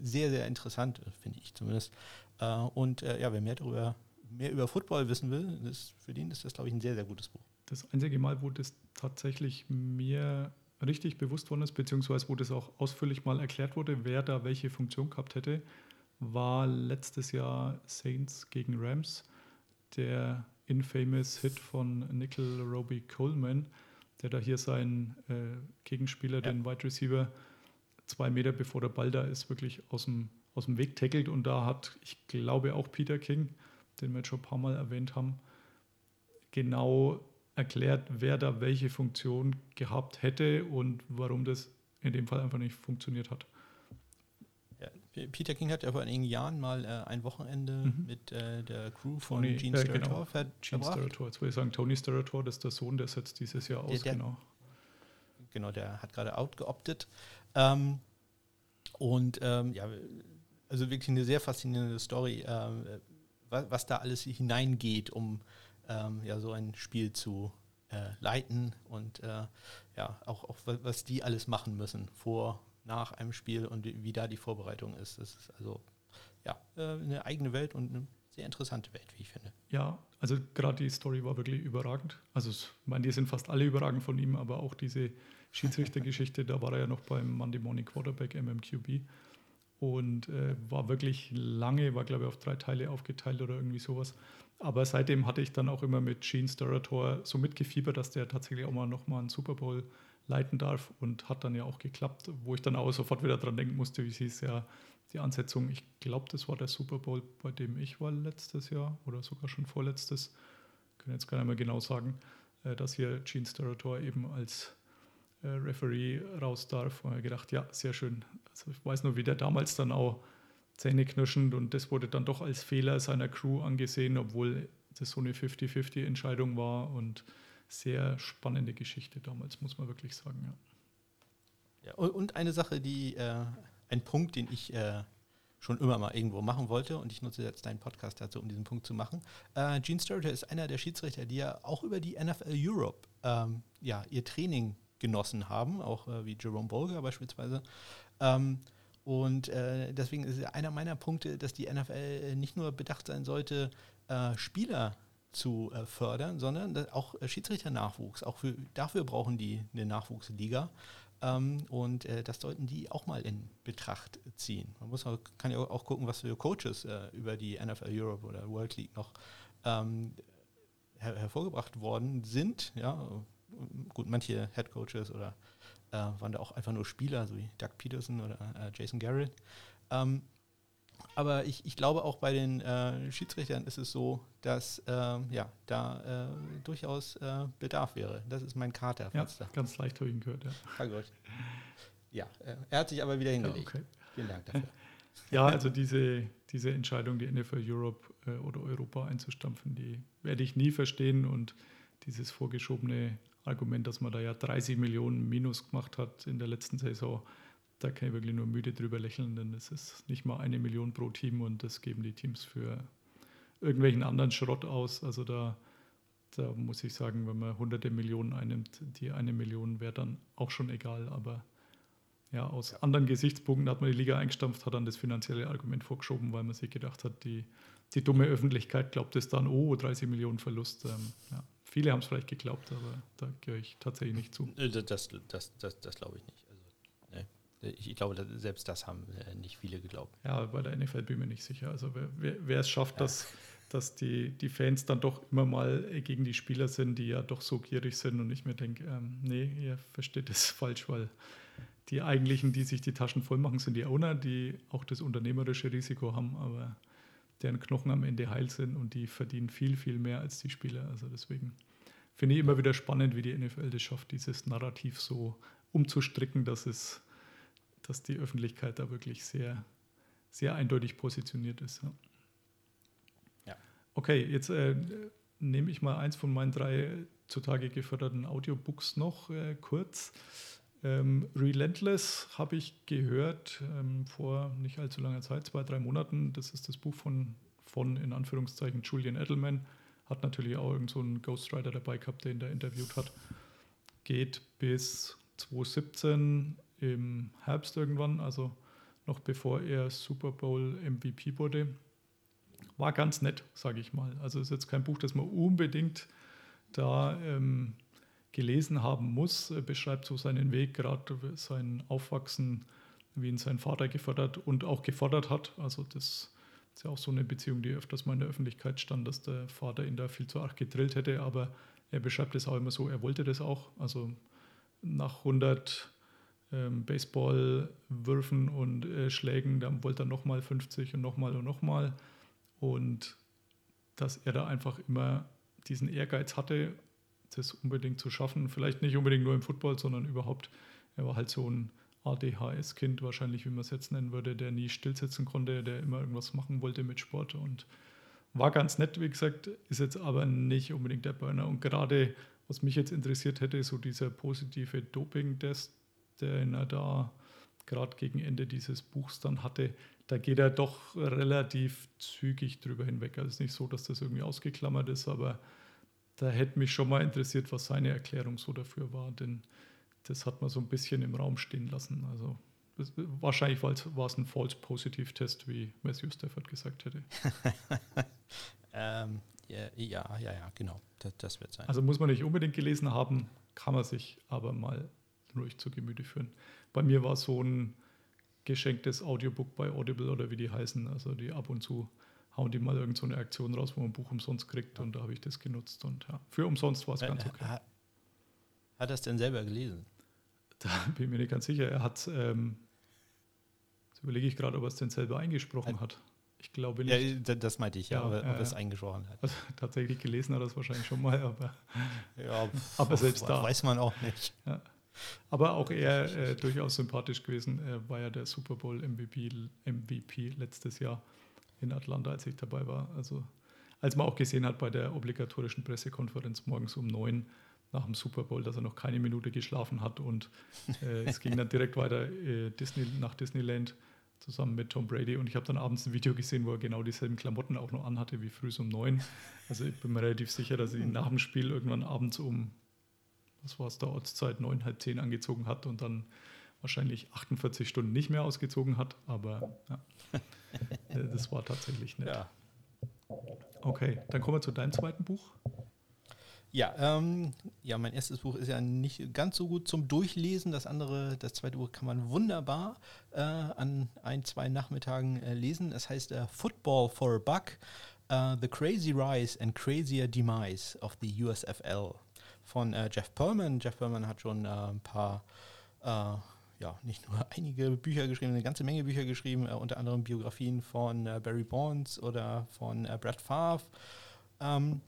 sehr, sehr interessant, äh, finde ich zumindest. Äh, und äh, ja, wer mehr darüber, mehr über Football wissen will, das, für den ist das, glaube ich, ein sehr, sehr gutes Buch. das einzige Mal, wo das tatsächlich mir richtig bewusst worden ist, beziehungsweise wo das auch ausführlich mal erklärt wurde, wer da welche Funktion gehabt hätte, war letztes Jahr Saints gegen Rams, der infamous Hit von Nickel Roby Coleman, der da hier seinen äh, Gegenspieler, Ja. den Wide Receiver, zwei Meter bevor der Ball da ist, wirklich aus dem, aus dem Weg tackelt. Und da hat, ich glaube, auch Peter King, den wir jetzt schon ein paar Mal erwähnt haben, genau erklärt, wer da welche Funktion gehabt hätte und warum das in dem Fall einfach nicht funktioniert hat. Ja, Peter King hat ja vor einigen Jahren mal äh, ein Wochenende Mhm. mit äh, der Crew von Tony, Gene äh, Steratore genau. Gene. Steratore, jetzt würde ich sagen, Tony Steratore, das ist der Sohn, der setzt dieses Jahr aus, der- genau. genau, der hat gerade outgeoptet. Ähm, und ähm, ja, also wirklich eine sehr faszinierende Story, ähm, was, was da alles hineingeht, um ähm, ja so ein Spiel zu äh, leiten und äh, ja auch, auch wa- was die alles machen müssen vor, nach einem Spiel und wie, wie da die Vorbereitung ist. Das ist also ja äh, eine eigene Welt und eine sehr interessante Welt, wie ich finde. Ja, also gerade die Story war wirklich überragend. Also ich meine, die sind fast alle überragend von ihm, aber auch diese Schiedsrichtergeschichte, da war er ja noch beim Monday Morning Quarterback MMQB und äh, war wirklich lange, war glaube ich auf drei Teile aufgeteilt oder irgendwie sowas. Aber seitdem hatte ich dann auch immer mit Gene Steratore so mitgefiebert, dass der tatsächlich auch mal nochmal einen Super Bowl leiten darf. Und hat dann ja auch geklappt, wo ich dann auch sofort wieder dran denken musste, wie es hieß ja die Ansetzung, ich glaube, das war der Super Bowl, bei dem ich war letztes Jahr oder sogar schon vorletztes, kann jetzt gar nicht mehr genau sagen, äh, dass hier Gene Steratore eben als äh, Referee raus darf. Und ich gedacht, ja, sehr schön. Also ich weiß nur, wie der damals dann auch zähneknirschend und das wurde dann doch als Fehler seiner Crew angesehen, obwohl das so eine 50-50-Entscheidung war und sehr spannende Geschichte damals, muss man wirklich sagen. Ja. Ja, und- eine Sache, die, äh, ein Punkt, den ich äh, schon immer mal irgendwo machen wollte und ich nutze jetzt deinen Podcast dazu, um diesen Punkt zu machen. Äh, Gene Steratore ist einer der Schiedsrichter, die ja auch über die NFL Europe ähm, ja, ihr Training genossen haben, auch äh, wie Jerome Bolger beispielsweise. Ähm, und äh, deswegen ist einer meiner Punkte, dass die NFL nicht nur bedacht sein sollte, äh, Spieler zu äh, fördern, sondern auch äh, Schiedsrichter-Nachwuchs. Auch für, dafür brauchen die eine Nachwuchsliga. Ähm, und äh, das sollten die auch mal in Betracht ziehen. Man muss auch, kann ja auch gucken, was für Coaches äh, über die NFL Europe oder World League noch ähm, her hervorgebracht worden sind. Ja, gut, manche Head Coaches oder äh, waren da auch einfach nur Spieler, so wie Doug Peterson oder äh, Jason Garrett. Ähm, aber ich, ich glaube auch bei den äh, Schiedsrichtern ist es so, dass ähm, ja, da äh, durchaus äh, Bedarf wäre. Das ist mein Kater. ja, da- ganz leicht habe ich ihn gehört. Ja, Ah, gut. Ja, äh, er hat sich aber wieder ja hingelegt. okay. Vielen Dank dafür. Ja, also diese, diese Entscheidung, die NFL Europe äh, oder Europa einzustampfen, die werde ich nie verstehen. Und dieses vorgeschobene Argument, dass man da ja 30 Millionen Minus gemacht hat in der letzten Saison, da kann ich wirklich nur müde drüber lächeln, denn es ist nicht mal eine Million pro Team und das geben die Teams für irgendwelchen anderen Schrott aus. Also da, da muss ich sagen, wenn man hunderte Millionen einnimmt, die eine Million wäre dann auch schon egal, aber ja, aus anderen Gesichtspunkten hat man die Liga eingestampft, hat dann das finanzielle Argument vorgeschoben, weil man sich gedacht hat, die, die dumme Öffentlichkeit glaubt es dann, oh, 30 Millionen Verlust. Ähm, ja. Viele haben es vielleicht geglaubt, aber da gehöre ich tatsächlich nicht zu. Äh, Das, das, das, das, glaube ich nicht. Also, nee. ich, ich glaube, selbst das haben äh, nicht viele geglaubt. Ja, bei der NFL bin ich mir nicht sicher. Also wer, wer, wer es schafft, dass, dass die, die Fans dann doch immer mal äh, gegen die Spieler sind, die ja doch so gierig sind und ich mir denke, ähm, nee, ihr versteht das falsch, weil die eigentlichen, die sich die Taschen voll machen, sind die Owner, die auch das unternehmerische Risiko haben, aber deren Knochen am Ende heil sind und die verdienen viel, viel mehr als die Spieler. Also deswegen finde ich immer wieder spannend, wie die NFL das schafft, dieses Narrativ so umzustricken, dass es, dass die Öffentlichkeit da wirklich sehr, sehr eindeutig positioniert ist. Ja. Ja. Okay, jetzt äh, nehme ich mal eins von meinen drei zutage geförderten Audiobooks noch äh, kurz. Ähm, Relentless habe ich gehört ähm, vor nicht allzu langer Zeit, zwei, drei Monaten. Das ist das Buch von, von in Anführungszeichen, Julian Edelman. Hat natürlich auch irgend so Ghostwriter dabei gehabt, den der interviewt hat. Geht bis 2017 im Herbst irgendwann, also noch bevor er Super Bowl MVP wurde. War ganz nett, sage ich mal. Also ist jetzt kein Buch, das man unbedingt da ähm, gelesen haben muss. Beschreibt so seinen Weg, gerade sein Aufwachsen, wie ihn sein Vater gefördert und auch gefordert hat. Also das ist ja auch so eine Beziehung, die öfters mal in der Öffentlichkeit stand, dass der Vater ihn da viel zu arg gedrillt hätte, aber er beschreibt es auch immer so, er wollte das auch. Also nach 100 ähm, Baseballwürfen und äh, Schlägen, dann wollte er nochmal 50 und nochmal und nochmal. Und dass er da einfach immer diesen Ehrgeiz hatte, das unbedingt zu schaffen. Vielleicht nicht unbedingt nur im Football, sondern überhaupt. Er war halt so ein ADHS-Kind, wahrscheinlich, wie man es jetzt nennen würde, der nie stillsitzen konnte, der immer irgendwas machen wollte mit Sport und war ganz nett, wie gesagt, ist jetzt aber nicht unbedingt der Burner. Und gerade, was mich jetzt interessiert hätte, so dieser positive Doping-Test, den er da gerade gegen Ende dieses Buchs dann hatte, da geht er doch relativ zügig drüber hinweg. Also es ist nicht so, dass das irgendwie ausgeklammert ist, aber da hätte mich schon mal interessiert, was seine Erklärung so dafür war, denn das hat man so ein bisschen im Raum stehen lassen. Also das, wahrscheinlich war es ein False Positive Test, wie Matthew Stafford gesagt hätte. ähm, ja, ja, ja, ja, genau. Das, das, wird sein. Also muss man nicht unbedingt gelesen haben, kann man sich aber mal ruhig zu Gemüte führen. Bei mir war so ein geschenktes Audiobook bei Audible oder wie die heißen, also die ab und zu hauen die mal irgend so eine Aktion raus, wo man ein Buch umsonst kriegt und da habe ich das genutzt und ja, für umsonst war es ganz okay. Hat er es denn selber gelesen? Da bin ich mir nicht ganz sicher. Er hat, ähm, jetzt überlege ich gerade, ob er es denn selber eingesprochen hat. Ich glaube nicht. Ja, das meinte ich, ja, ja ob, er es eingesprochen hat. Also, tatsächlich gelesen hat er es wahrscheinlich schon mal, aber, ja, aber selbst da. Weiß man auch nicht. Ja. Aber auch er äh, durchaus sympathisch gewesen. Er war ja der Super Bowl MVP, MVP letztes Jahr in Atlanta, als ich dabei war. Also als man auch gesehen hat bei der obligatorischen Pressekonferenz morgens um neun nach dem Super Bowl, dass er noch keine Minute geschlafen hat und äh, es ging dann direkt weiter äh, Disney, nach Disneyland zusammen mit Tom Brady und ich habe dann abends ein Video gesehen, wo er genau dieselben Klamotten auch noch anhatte wie früh um neun. Also ich bin mir relativ sicher, dass er ihn nach dem Spiel irgendwann abends um, was war es da, Ortszeit, neun, halb zehn angezogen hat und dann wahrscheinlich 48 Stunden nicht mehr ausgezogen hat, aber ja. Äh, das war tatsächlich nett. Ja. Okay, dann kommen wir zu deinem zweiten Buch. Ja, ähm, ja, mein erstes Buch ist ja nicht ganz so gut zum Durchlesen. Das andere, das zweite Buch kann man wunderbar äh, an ein, zwei Nachmittagen äh, lesen. Es heißt äh, Football for a Buck, uh, The Crazy Rise and Crazier Demise of the USFL von äh, Jeff Perlman. Jeff Perlman hat schon ein paar ja, nicht nur einige Bücher geschrieben, eine ganze Menge Bücher geschrieben, äh, unter anderem Biografien von äh, Barry Bonds oder von äh, Brad Favre. Ähm,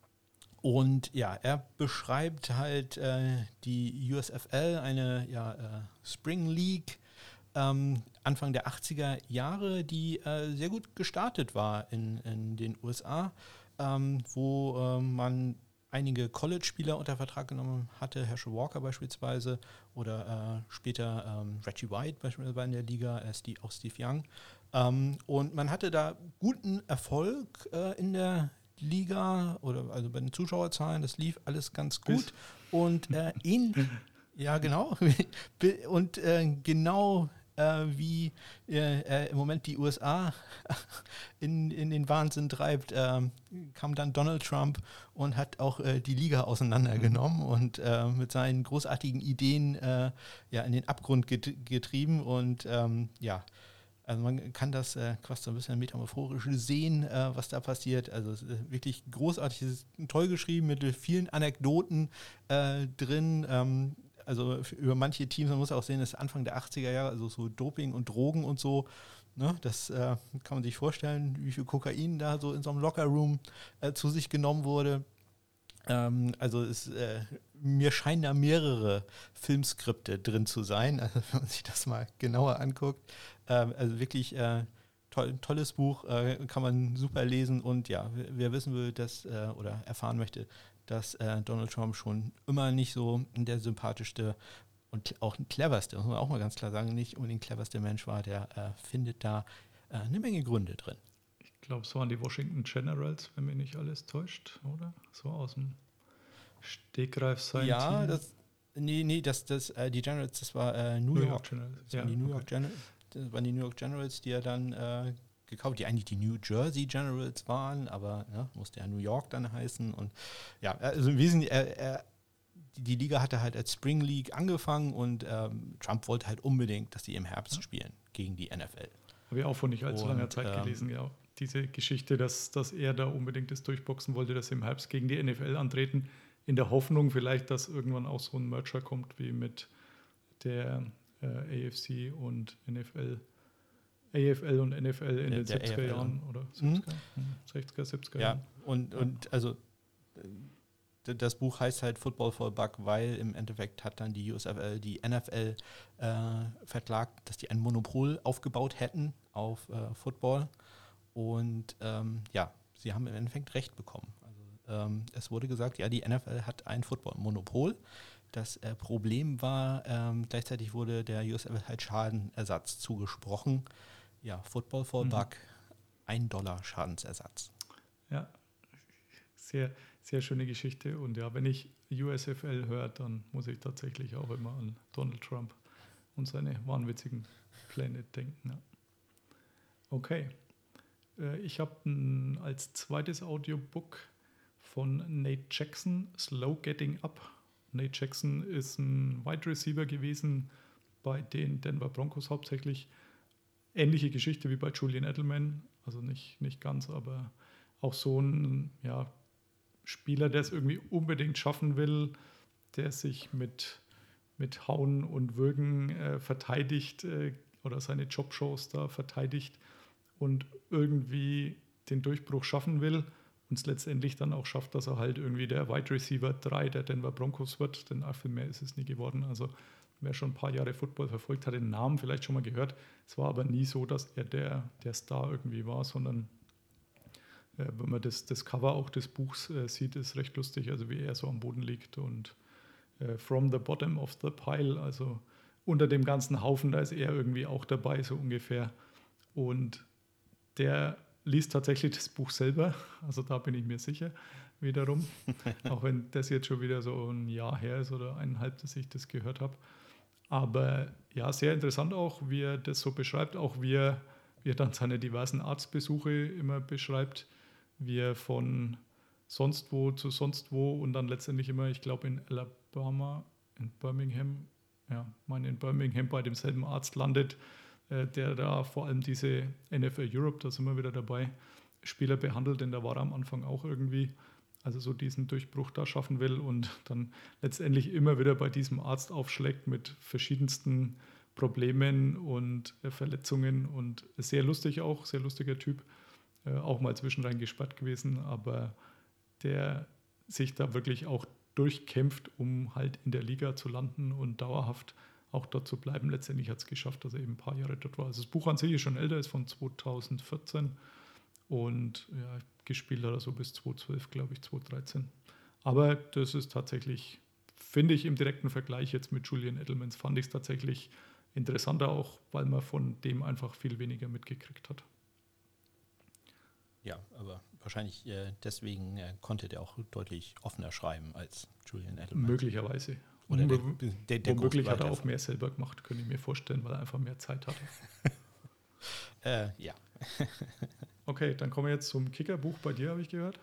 und ja, er beschreibt halt äh, die USFL, eine ja, äh, Spring League, ähm, Anfang der 80er Jahre, die äh, sehr gut gestartet war in, in den USA, ähm, wo man einige College-Spieler unter Vertrag genommen hatte, Herschel Walker beispielsweise oder äh, später ähm, Reggie White beispielsweise in der Liga, äh, Steve, auch Steve Young. Ähm, und man hatte da guten Erfolg äh, in der Liga oder also bei den Zuschauerzahlen, das lief alles ganz gut. Und äh, ihn, ja genau, und äh, genau äh, wie äh, im Moment die USA in, in den Wahnsinn treibt, äh, kam dann Donald Trump und hat auch äh, die Liga auseinandergenommen mhm. und äh, mit seinen großartigen Ideen äh, ja, in den Abgrund get getrieben. Und ähm, ja, also man kann das äh, quasi so ein bisschen metaphorisch sehen, äh, was da passiert. Also es ist wirklich großartig, es ist toll geschrieben mit vielen Anekdoten äh, drin. Ähm, also über manche Teams, man muss auch sehen, das Anfang der 80er Jahre, also so Doping und Drogen und so, ne, das äh, kann man sich vorstellen, wie viel Kokain da so in so einem Lockerroom äh, zu sich genommen wurde. Ähm, also es, äh, mir scheinen da mehrere Filmskripte drin zu sein, also wenn man sich das mal genauer anguckt. Ähm, also wirklich äh, toll, tolles Buch, äh, kann man super lesen und ja, wer, wer wissen will, dass äh, oder erfahren möchte, dass äh, Donald Trump schon immer nicht so der sympathischste und auch cleverste, muss man auch mal ganz klar sagen, nicht unbedingt cleverste Mensch war, der äh, findet da äh, eine Menge Gründe drin. Ich glaube, es waren die Washington Generals, wenn mich nicht alles täuscht, oder? So aus dem Stegreif sein Ja, Team. das, nee, nee, das, das, äh, die Generals, das war äh, New, New York. York Generals. Das waren die New York okay. Generals, das waren die New York Generals, die er dann äh, gekauft, die eigentlich die New Jersey Generals waren, aber ja, musste ja New York dann heißen. Und ja, also im Wesentlichen, er, er, die, Liga hatte halt als Spring League angefangen und ähm, Trump wollte halt unbedingt, dass sie im Herbst spielen gegen die NFL. Habe ich auch vor nicht allzu Und, langer Zeit ähm, gelesen, ja. Diese Geschichte, dass, dass er da unbedingt das durchboxen wollte, dass sie im Herbst gegen die NFL antreten, in der Hoffnung vielleicht, dass irgendwann auch so ein Merger kommt wie mit der äh, AFC und NFL. AFL und NFL in Der- den der 70er AFL. Jahren oder Mhm. 70er, hm, 60er, 70er Ja, Jahren. und, und also das Buch heißt halt Football for a Buck, weil im Endeffekt hat dann die USFL die NFL äh, verklagt, dass die ein Monopol aufgebaut hätten auf äh, Football. Und ähm, ja, sie haben im Endeffekt recht bekommen. Also, ähm, es wurde gesagt, ja, die NFL hat ein Football-Monopol. Das äh, Problem war, ähm, gleichzeitig wurde der USFL halt Schadenersatz zugesprochen. Ja, Football for Mhm. Buck, ein Dollar Schadensersatz. Ja, sehr, sehr schöne Geschichte. Und ja, wenn ich USFL höre, dann muss ich tatsächlich auch immer an Donald Trump und seine wahnwitzigen Pläne denken. Ja. Okay. Äh, Ich habe als zweites Audiobook von Nate Jackson, Slow Getting Up. Nate Jackson ist ein Wide Receiver gewesen bei den Denver Broncos hauptsächlich. Ähnliche Geschichte wie bei Julian Edelman, also nicht, nicht ganz, aber auch so ein ja, Spieler, der es irgendwie unbedingt schaffen will, der sich mit, mit Hauen und Würgen äh, verteidigt äh, oder seine Jobshows da verteidigt und irgendwie den Durchbruch schaffen will und es letztendlich dann auch schafft, dass er halt irgendwie der Wide Receiver 3 der Denver Broncos wird, denn viel mehr ist es nie geworden. Also wer schon ein paar Jahre Football verfolgt hat, den Namen vielleicht schon mal gehört. Es war aber nie so, dass er der, der Star irgendwie war, sondern äh, wenn man das, das Cover auch des Buchs äh, sieht, ist recht lustig, also wie er so am Boden liegt und äh, from the bottom of the pile, also unter dem ganzen Haufen, da ist er irgendwie auch dabei, so ungefähr. Und der liest tatsächlich das Buch selber, also da bin ich mir sicher wiederum, auch wenn das jetzt schon wieder so ein Jahr her ist oder eineinhalb, dass ich das gehört habe. Aber ja, sehr interessant auch, wie er das so beschreibt, auch wie er, wie er dann seine diversen Arztbesuche immer beschreibt, wie er von sonst wo zu sonst wo und dann letztendlich immer, ich glaube in Alabama, in Birmingham, ja, meine in Birmingham bei demselben Arzt landet, äh, der da vor allem diese NFL Europe, da sind wir wieder dabei, Spieler behandelt, denn da war er am Anfang auch irgendwie, also so diesen Durchbruch da schaffen will und dann letztendlich immer wieder bei diesem Arzt aufschlägt mit verschiedensten Problemen und äh, Verletzungen und sehr lustig auch, sehr lustiger Typ, äh, auch mal zwischenrein gesperrt gewesen, aber der sich da wirklich auch durchkämpft, um halt in der Liga zu landen und dauerhaft auch dort zu bleiben. Letztendlich hat es geschafft, dass er eben ein paar Jahre dort war. Also das Buch an sich ist schon älter, ist von 2014 und ja, gespielt hat er so bis 2012, glaube ich, 2013. Aber das ist tatsächlich, finde ich im direkten Vergleich jetzt mit Julian Edelmans, fand ich es tatsächlich interessanter auch, weil man von dem einfach viel weniger mitgekriegt hat. Ja, aber wahrscheinlich äh, deswegen äh, konnte der auch deutlich offener schreiben als Julian Edelman. Möglicherweise. Oder der, der, der Womöglich hat er auch mehr selber gemacht, könnte ich mir vorstellen, weil er einfach mehr Zeit hatte. Äh, ja. Okay, dann kommen wir jetzt zum Kickerbuch bei dir, habe ich gehört.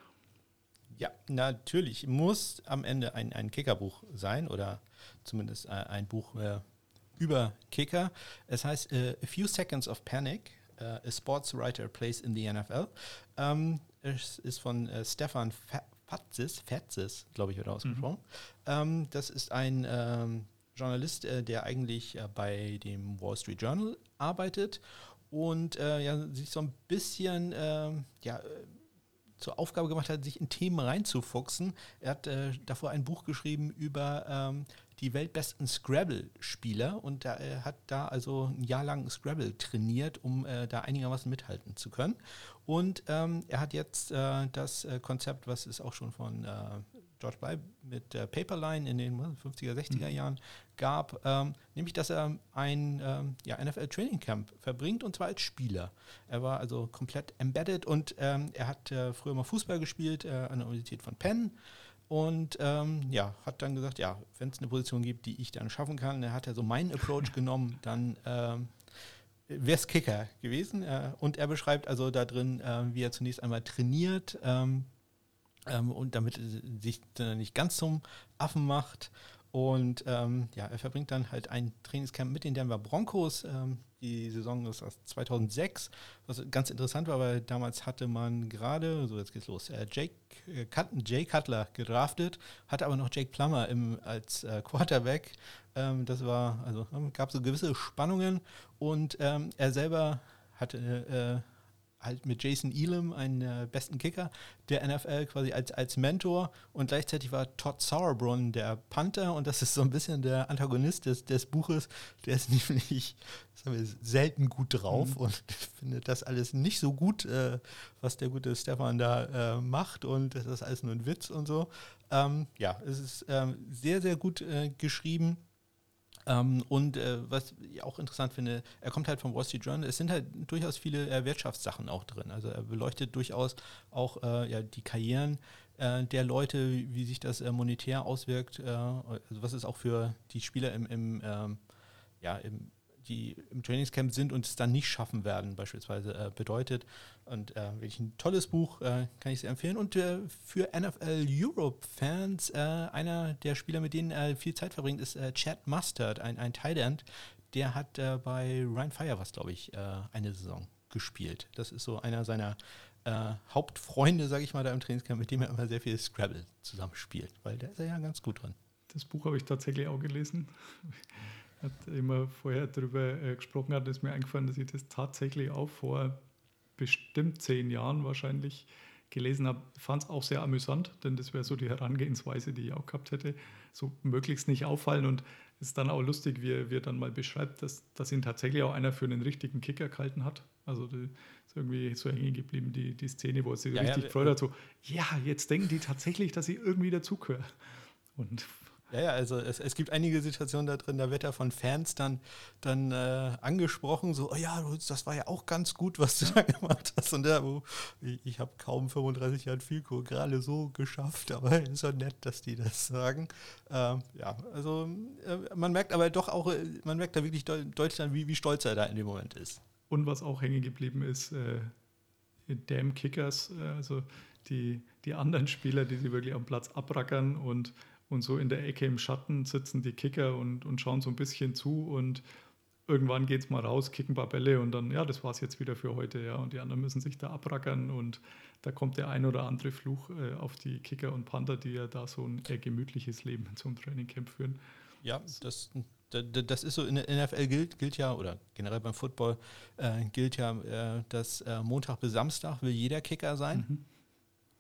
ja, natürlich muss am Ende ein, ein Kickerbuch sein oder zumindest äh, ein Buch äh, über Kicker. Es heißt äh, A Few Seconds of Panic, äh, A Sports Writer Plays in the NFL. Ähm, es ist von äh, Stefan Fa- Fatzis, Fatzis, glaube ich, wird er ausgesprochen. Ähm, das ist ein ähm, Journalist, äh, der eigentlich bei dem Wall Street Journal arbeitet und äh, ja, sich so ein bisschen ähm, ja, äh, zur Aufgabe gemacht hat, sich in Themen reinzufuchsen. Er hat äh, davor ein Buch geschrieben über ähm, die weltbesten Scrabble-Spieler und er äh, hat da also ein Jahr lang Scrabble trainiert, um äh, da einigermaßen mithalten zu können. Und ähm, er hat jetzt äh, das äh, Konzept, was es auch schon von äh, George Bly mit der Paperline in den 50er, 60er Jahren gab, ähm, nämlich dass er ein ähm, ja, NFL Training Camp verbringt und zwar als Spieler. Er war also komplett embedded und ähm, er hat äh, früher mal Fußball gespielt äh, an der Universität von Penn und ähm, ja, hat dann gesagt, ja, wenn es eine Position gibt, die ich dann schaffen kann, dann hat er so meinen Approach genommen, dann ähm, wäre es Kicker gewesen. Äh, und er beschreibt also da drin, äh, wie er zunächst einmal trainiert ähm, und damit er sich dann nicht ganz zum Affen macht. Und ähm, ja, er verbringt dann halt ein Trainingscamp mit den Denver Broncos. Ähm, die Saison ist aus 2006, was ganz interessant war, weil damals hatte man gerade, so jetzt geht's los, äh, Jake, äh, Jay Cutler gedraftet, hatte aber noch Jake Plummer im, als äh, Quarterback. Ähm, das war, also ähm, gab so gewisse Spannungen und ähm, er selber hatte äh, halt mit Jason Elam, einen äh, besten Kicker der NFL, quasi als, als Mentor. Und gleichzeitig war Todd Sauerbrunn der Panther. Und das ist so ein bisschen der Antagonist des, des Buches. Der ist nämlich wir, selten gut drauf mhm. und findet das alles nicht so gut, äh, was der gute Stefan da äh, macht. Und das ist alles nur ein Witz und so. Ähm, ja, es ist ähm, sehr, sehr gut äh, geschrieben. Ähm, und äh, was ich auch interessant finde, er kommt halt vom Wall Street Journal. Es sind halt durchaus viele äh, Wirtschaftssachen auch drin. Also er beleuchtet durchaus auch äh, ja, die Karrieren äh, der Leute, wie, wie sich das äh, monetär auswirkt. Äh, also was es auch für die Spieler im, im ähm, ja, im die im Trainingscamp sind und es dann nicht schaffen werden, beispielsweise äh, bedeutet. Und äh, wirklich ein tolles Buch, äh, kann ich sehr empfehlen. Und äh, für NFL Europe-Fans, äh, einer der Spieler, mit denen er viel Zeit verbringt, ist äh, Chad Mustard, ein, ein Tight End. Der hat bei Ryan Fire was, glaube ich, eine Saison gespielt. Das ist so einer seiner Hauptfreunde, sage ich mal, da im Trainingscamp, mit dem er immer sehr viel Scrabble zusammenspielt, weil der ist ja ganz gut drin. Das Buch habe ich tatsächlich auch gelesen hat immer vorher darüber äh, gesprochen hat, ist mir eingefallen, dass ich das tatsächlich auch vor bestimmt zehn Jahren wahrscheinlich gelesen habe. Fand es auch sehr amüsant, denn das wäre so die Herangehensweise, die ich auch gehabt hätte. So möglichst nicht auffallen und es ist dann auch lustig, wie er, wie er dann mal beschreibt, dass, dass ihn tatsächlich auch einer für einen richtigen Kicker gehalten hat. Also die, ist irgendwie so hängen geblieben, die, die Szene, wo er sich ja, richtig ja, gefreut hat, so, ja, jetzt denken die tatsächlich, dass ich irgendwie dazugehöre. Und ja, ja, also es, es gibt einige Situationen da drin, da wird er von Fans dann, dann äh, angesprochen, so, oh ja, das war ja auch ganz gut, was du da gemacht hast. Und da, ich, ich habe kaum 35 Jahre Filko gerade so geschafft, aber ist ja nett, dass die das sagen. Ähm, ja, also äh, man merkt aber doch auch, äh, man merkt da wirklich Deutschland, wie, wie stolz er da in dem Moment ist. Und was auch hängen geblieben ist, äh, Damn Kickers, äh, also die, die anderen Spieler, die sie wirklich am Platz abrackern und und so in der Ecke im Schatten sitzen die Kicker und, und schauen so ein bisschen zu und irgendwann geht es mal raus, kicken ein paar Bälle und dann, ja, das war es jetzt wieder für heute, ja. Und die anderen müssen sich da abrackern und da kommt der ein oder andere Fluch äh, auf die Kicker und Panther, die ja da so ein eher gemütliches Leben zum Trainingcamp führen. Ja, das, das ist so, in der NFL gilt, gilt ja, oder generell beim Football äh, gilt ja, äh, dass äh, Montag bis Samstag will jeder Kicker sein. Mhm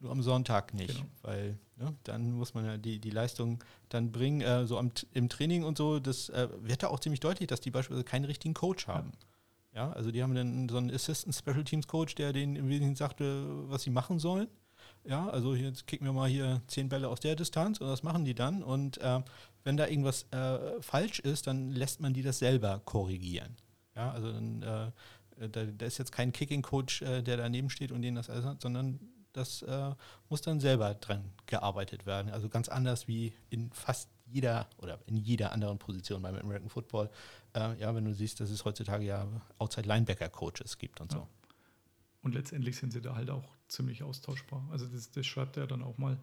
nur am Sonntag nicht, genau. weil ne, dann muss man ja die, die Leistung dann bringen. Äh, so am, im Training und so, das äh, wird da auch ziemlich deutlich, dass die beispielsweise keinen richtigen Coach haben. Ja, ja also die haben dann so einen Assistant Special Teams Coach, der denen im Wesentlichen sagte, was sie machen sollen. Ja, also jetzt kicken wir mal hier zehn Bälle aus der Distanz und das machen die dann. Und äh, wenn da irgendwas äh, falsch ist, dann lässt man die das selber korrigieren. Ja, also dann, äh, da, da, ist jetzt kein Kicking-Coach, äh, der daneben steht und denen das alles hat, sondern das äh, muss dann selber dran gearbeitet werden. Also ganz anders wie in fast jeder oder in jeder anderen Position beim American Football. Äh, ja, wenn du siehst, dass es heutzutage ja Outside Linebacker Coaches gibt und ja. so. Und letztendlich sind sie da halt auch ziemlich austauschbar. Also das, das schreibt er dann auch mal.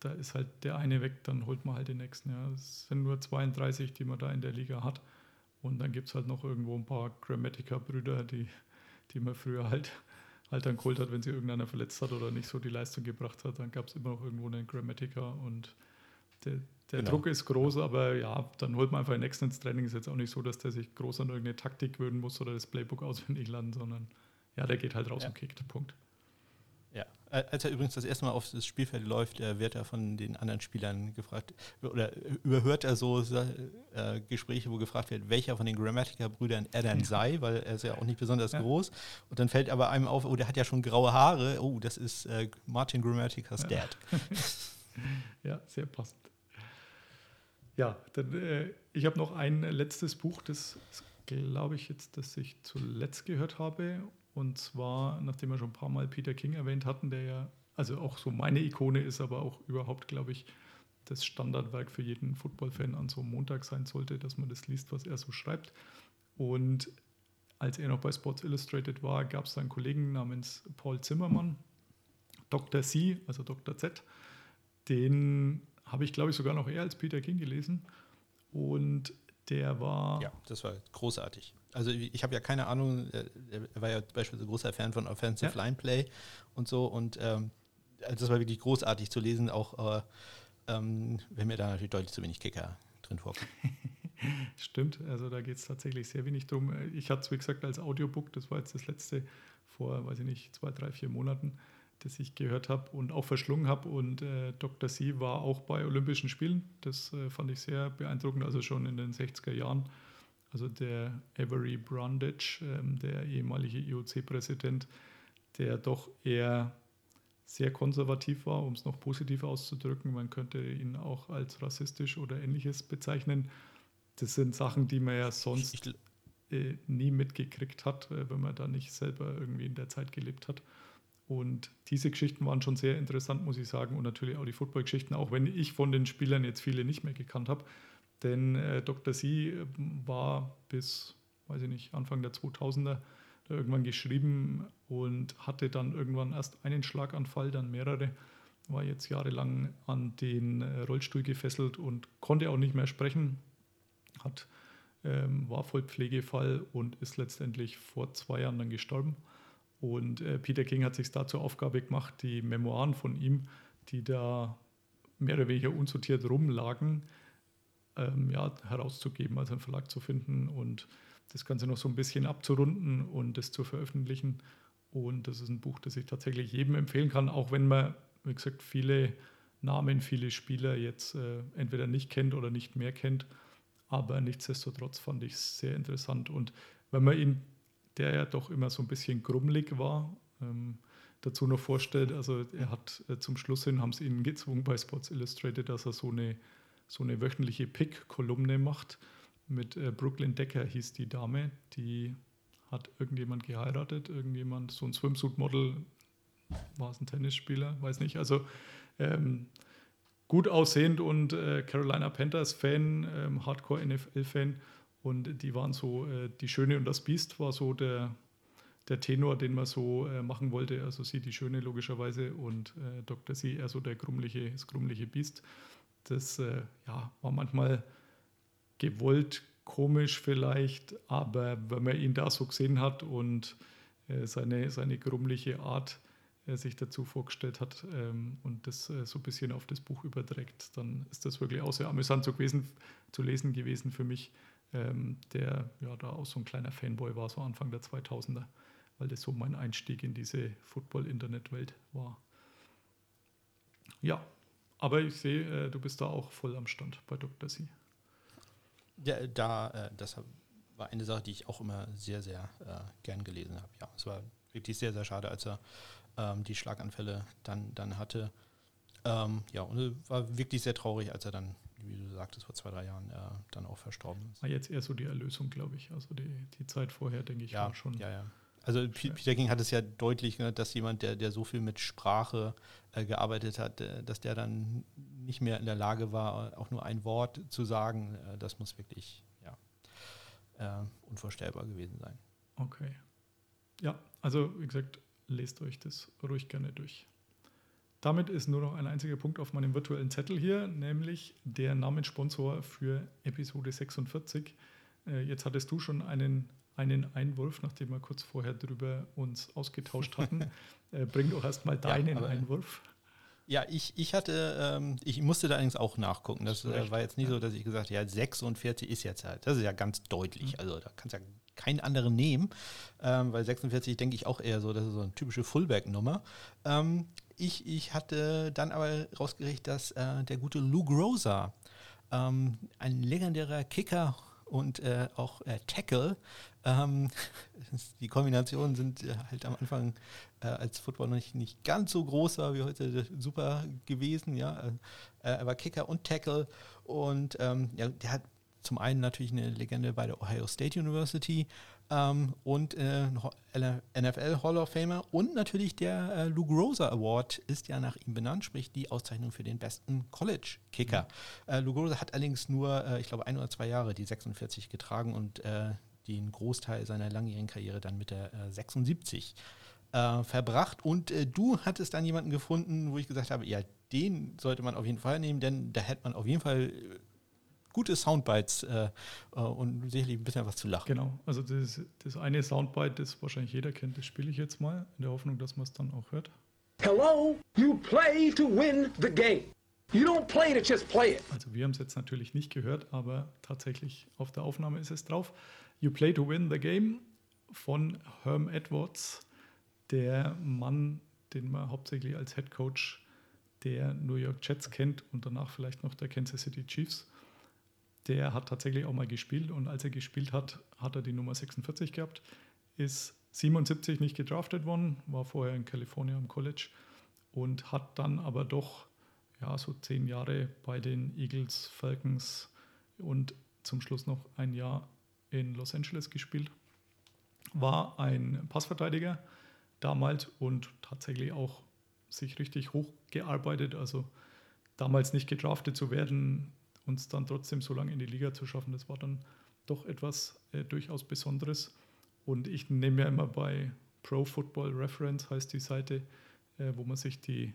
Da ist halt der eine weg, dann holt man halt den nächsten. Ja. Es sind nur 32, die man da in der Liga hat. Und dann gibt es halt noch irgendwo ein paar Grammatica-Brüder, die, die man früher halt halt dann geholt hat, wenn sie irgendeiner verletzt hat oder nicht so die Leistung gebracht hat. Dann gab es immer noch irgendwo einen Grammatiker und der, der Genau. Druck ist groß, aber ja, dann holt man einfach den nächsten ins Training. Ist jetzt auch nicht so, dass der sich groß an irgendeine Taktik gewöhnen muss oder das Playbook auswendig lernen, sondern ja, der geht halt raus Ja. und kickt. Punkt. Ja, als er übrigens das erste Mal auf das Spielfeld läuft, äh, wird er von den anderen Spielern gefragt, oder überhört er so äh, Gespräche, wo gefragt wird, welcher von den Grammatica-Brüdern er dann sei, weil er ist ja auch nicht besonders Ja. groß. Und dann fällt aber einem auf, oh, der hat ja schon graue Haare. Oh, das ist äh, Martin Grammaticas Dad. Ja, sehr passend. Ja, dann, äh, ich habe noch ein letztes Buch, das glaube ich jetzt, das ich zuletzt gehört habe. Und zwar, nachdem wir schon ein paar Mal Peter King erwähnt hatten, der ja also auch so meine Ikone ist, aber auch überhaupt, glaube ich, das Standardwerk für jeden Football-Fan an so einem Montag sein sollte, dass man das liest, was er so schreibt. Und als er noch bei Sports Illustrated war, gab es einen Kollegen namens Paul Zimmermann, Dr. C, also Dr. Z, den habe ich, glaube ich, sogar noch eher als Peter King gelesen. Und der war. Ja, das war großartig. Also ich habe ja keine Ahnung, äh, er war ja beispielsweise großer Fan von Offensive Ja. Line Play und so und ähm, also das war wirklich großartig zu lesen, auch äh, ähm, wenn mir da natürlich deutlich zu wenig Kicker drin vorkommen. Stimmt, also da geht es tatsächlich sehr wenig drum. Ich hatte es, wie gesagt, als Audiobook, das war jetzt das letzte vor, weiß ich nicht, zwei, drei, vier Monaten, das ich gehört habe und auch verschlungen habe. Und äh, Dr. C war auch bei Olympischen Spielen. Das äh, fand ich sehr beeindruckend, also schon in den 60er Jahren. Also der Avery Brundage, ähm, der ehemalige IOC-Präsident, der doch eher sehr konservativ war, um es noch positiv auszudrücken. Man könnte ihn auch als rassistisch oder ähnliches bezeichnen. Das sind Sachen, die man ja sonst äh, nie mitgekriegt hat, äh, wenn man da nicht selber irgendwie in der Zeit gelebt hat. Und diese Geschichten waren schon sehr interessant, muss ich sagen. Und natürlich auch die Football-Geschichten, auch wenn ich von den Spielern jetzt viele nicht mehr gekannt habe. Denn äh, Dr. C äh, war bis, weiß ich nicht, Anfang der 2000er da irgendwann geschrieben und hatte dann irgendwann erst einen Schlaganfall, dann mehrere. War jetzt jahrelang an den äh, Rollstuhl gefesselt und konnte auch nicht mehr sprechen. Hat ähm, war Vollpflegefall und ist letztendlich vor zwei Jahren dann gestorben. Und äh, Peter King hat sich da zur Aufgabe gemacht, die Memoiren von ihm, die da mehr oder weniger unsortiert rumlagen, ähm, ja, herauszugeben, also einen Verlag zu finden und das Ganze noch so ein bisschen abzurunden und das zu veröffentlichen. Und das ist ein Buch, das ich tatsächlich jedem empfehlen kann, auch wenn man, wie gesagt, viele Namen, viele Spieler jetzt äh, entweder nicht kennt oder nicht mehr kennt. Aber nichtsdestotrotz fand ich es sehr interessant. Und wenn man ihn, der ja doch immer so ein bisschen grummelig war, ähm, dazu noch vorstellt, also er hat äh, zum Schluss hin, haben sie ihn gezwungen bei Sports Illustrated, dass er so eine, so eine wöchentliche Pick-Kolumne macht. Mit äh, Brooklyn Decker hieß die Dame, die hat irgendjemand geheiratet, irgendjemand, so ein Swimsuit-Model, war es ein Tennisspieler, weiß nicht. Also ähm, gut aussehend und äh, Carolina Panthers-Fan, ähm, Hardcore-NFL-Fan. Und die waren so, äh, die Schöne und das Biest war so der, der Tenor, den man so äh, machen wollte. Also sie die Schöne logischerweise und äh, Dr. Sie eher so der grummelige, das grummelige Biest. Das äh, ja, war manchmal gewollt komisch vielleicht, aber wenn man ihn da so gesehen hat und äh, seine, seine grummelige Art äh, sich dazu vorgestellt hat ähm, und das äh, so ein bisschen auf das Buch überträgt, dann ist das wirklich auch sehr amüsant so gewesen, zu lesen gewesen für mich, ähm, der ja da auch so ein kleiner Fanboy war, so Anfang der 2000er, weil das so mein Einstieg in diese Football-Internet-Welt war. Ja, aber ich sehe, äh, du bist da auch voll am Stand bei Dr. C. Ja, da, äh, das war eine Sache, die ich auch immer sehr, sehr äh, gern gelesen habe. Ja, es war wirklich sehr, sehr schade, als er ähm, die Schlaganfälle dann, dann hatte. Ähm, ja, und es war wirklich sehr traurig, als er dann, wie du sagtest, vor zwei, drei Jahren äh, dann auch verstorben ist. War jetzt eher so die Erlösung, glaube ich. Also die, die Zeit vorher, denke ich, ja, war schon. Ja, ja. Also P- Peter King hat es ja deutlich, ne, dass jemand, der, der so viel mit Sprache äh, gearbeitet hat, äh, dass der dann nicht mehr in der Lage war, auch nur ein Wort zu sagen. Äh, das muss wirklich ja, äh, unvorstellbar gewesen sein. Okay. Ja, also wie gesagt, lest euch das ruhig gerne durch. Damit ist nur noch ein einziger Punkt auf meinem virtuellen Zettel hier, nämlich der Namenssponsor für Episode 46. Äh, jetzt hattest du schon einen, einen Einwurf, nachdem wir kurz vorher drüber uns ausgetauscht hatten. äh, bring doch erstmal deinen aber- Einwurf. Ja, ich, ich hatte, ähm, ich musste da allerdings auch nachgucken. Das äh, war jetzt nicht so, dass ich gesagt habe, ja, 46 ist jetzt halt. Das ist ja ganz deutlich. Mhm. Also da kannst du ja keinen anderen nehmen, ähm, weil 46 denke ich auch eher so, das ist so eine typische Fullback-Nummer. Ähm, ich, ich hatte dann aber rausgerichtet, dass äh, der gute Lou Groza, ähm, ein legendärer Kicker und äh, auch äh, Tackle, ähm, die Kombinationen sind äh, halt am Anfang äh, als Football noch nicht, nicht ganz so groß war wie heute äh, super gewesen, ja. Äh, er war Kicker und Tackle und ähm, ja, der hat zum einen natürlich eine Legende bei der Ohio State University ähm, und äh, NFL Hall of Famer und natürlich der äh, Lou Groza Award ist ja nach ihm benannt, sprich die Auszeichnung für den besten College Kicker. Äh, Lou Groza hat allerdings nur, äh, ich glaube, ein oder zwei Jahre die 46 getragen und äh, den Großteil seiner langjährigen Karriere dann mit der äh, 76 äh, verbracht. Und äh, du hattest dann jemanden gefunden, wo ich gesagt habe, ja, den sollte man auf jeden Fall nehmen, denn da hätte man auf jeden Fall äh, gute Soundbites äh, äh, und sicherlich ein bisschen was zu lachen. Genau, also das, das eine Soundbite, das wahrscheinlich jeder kennt, das spiele ich jetzt mal, in der Hoffnung, dass man es dann auch hört. Hello? You play to win the game. You don't play to just play it. Also wir haben es jetzt natürlich nicht gehört, aber tatsächlich auf der Aufnahme ist es drauf. You Play to Win the Game von Herm Edwards, der Mann, den man hauptsächlich als Head Coach der New York Jets kennt und danach vielleicht noch der Kansas City Chiefs. Der hat tatsächlich auch mal gespielt und als er gespielt hat, hat er die Nummer 46 gehabt, ist 77 nicht gedraftet worden, war vorher in Kalifornien am College und hat dann aber doch ja, so zehn Jahre bei den Eagles, Falcons und zum Schluss noch ein Jahr in Los Angeles gespielt. War ein Passverteidiger damals und tatsächlich auch sich richtig hochgearbeitet. Also damals nicht gedraftet zu werden, uns dann trotzdem so lange in die Liga zu schaffen, das war dann doch etwas äh, durchaus Besonderes. Und ich nehme ja immer bei Pro Football Reference, heißt die Seite, äh, wo man sich die,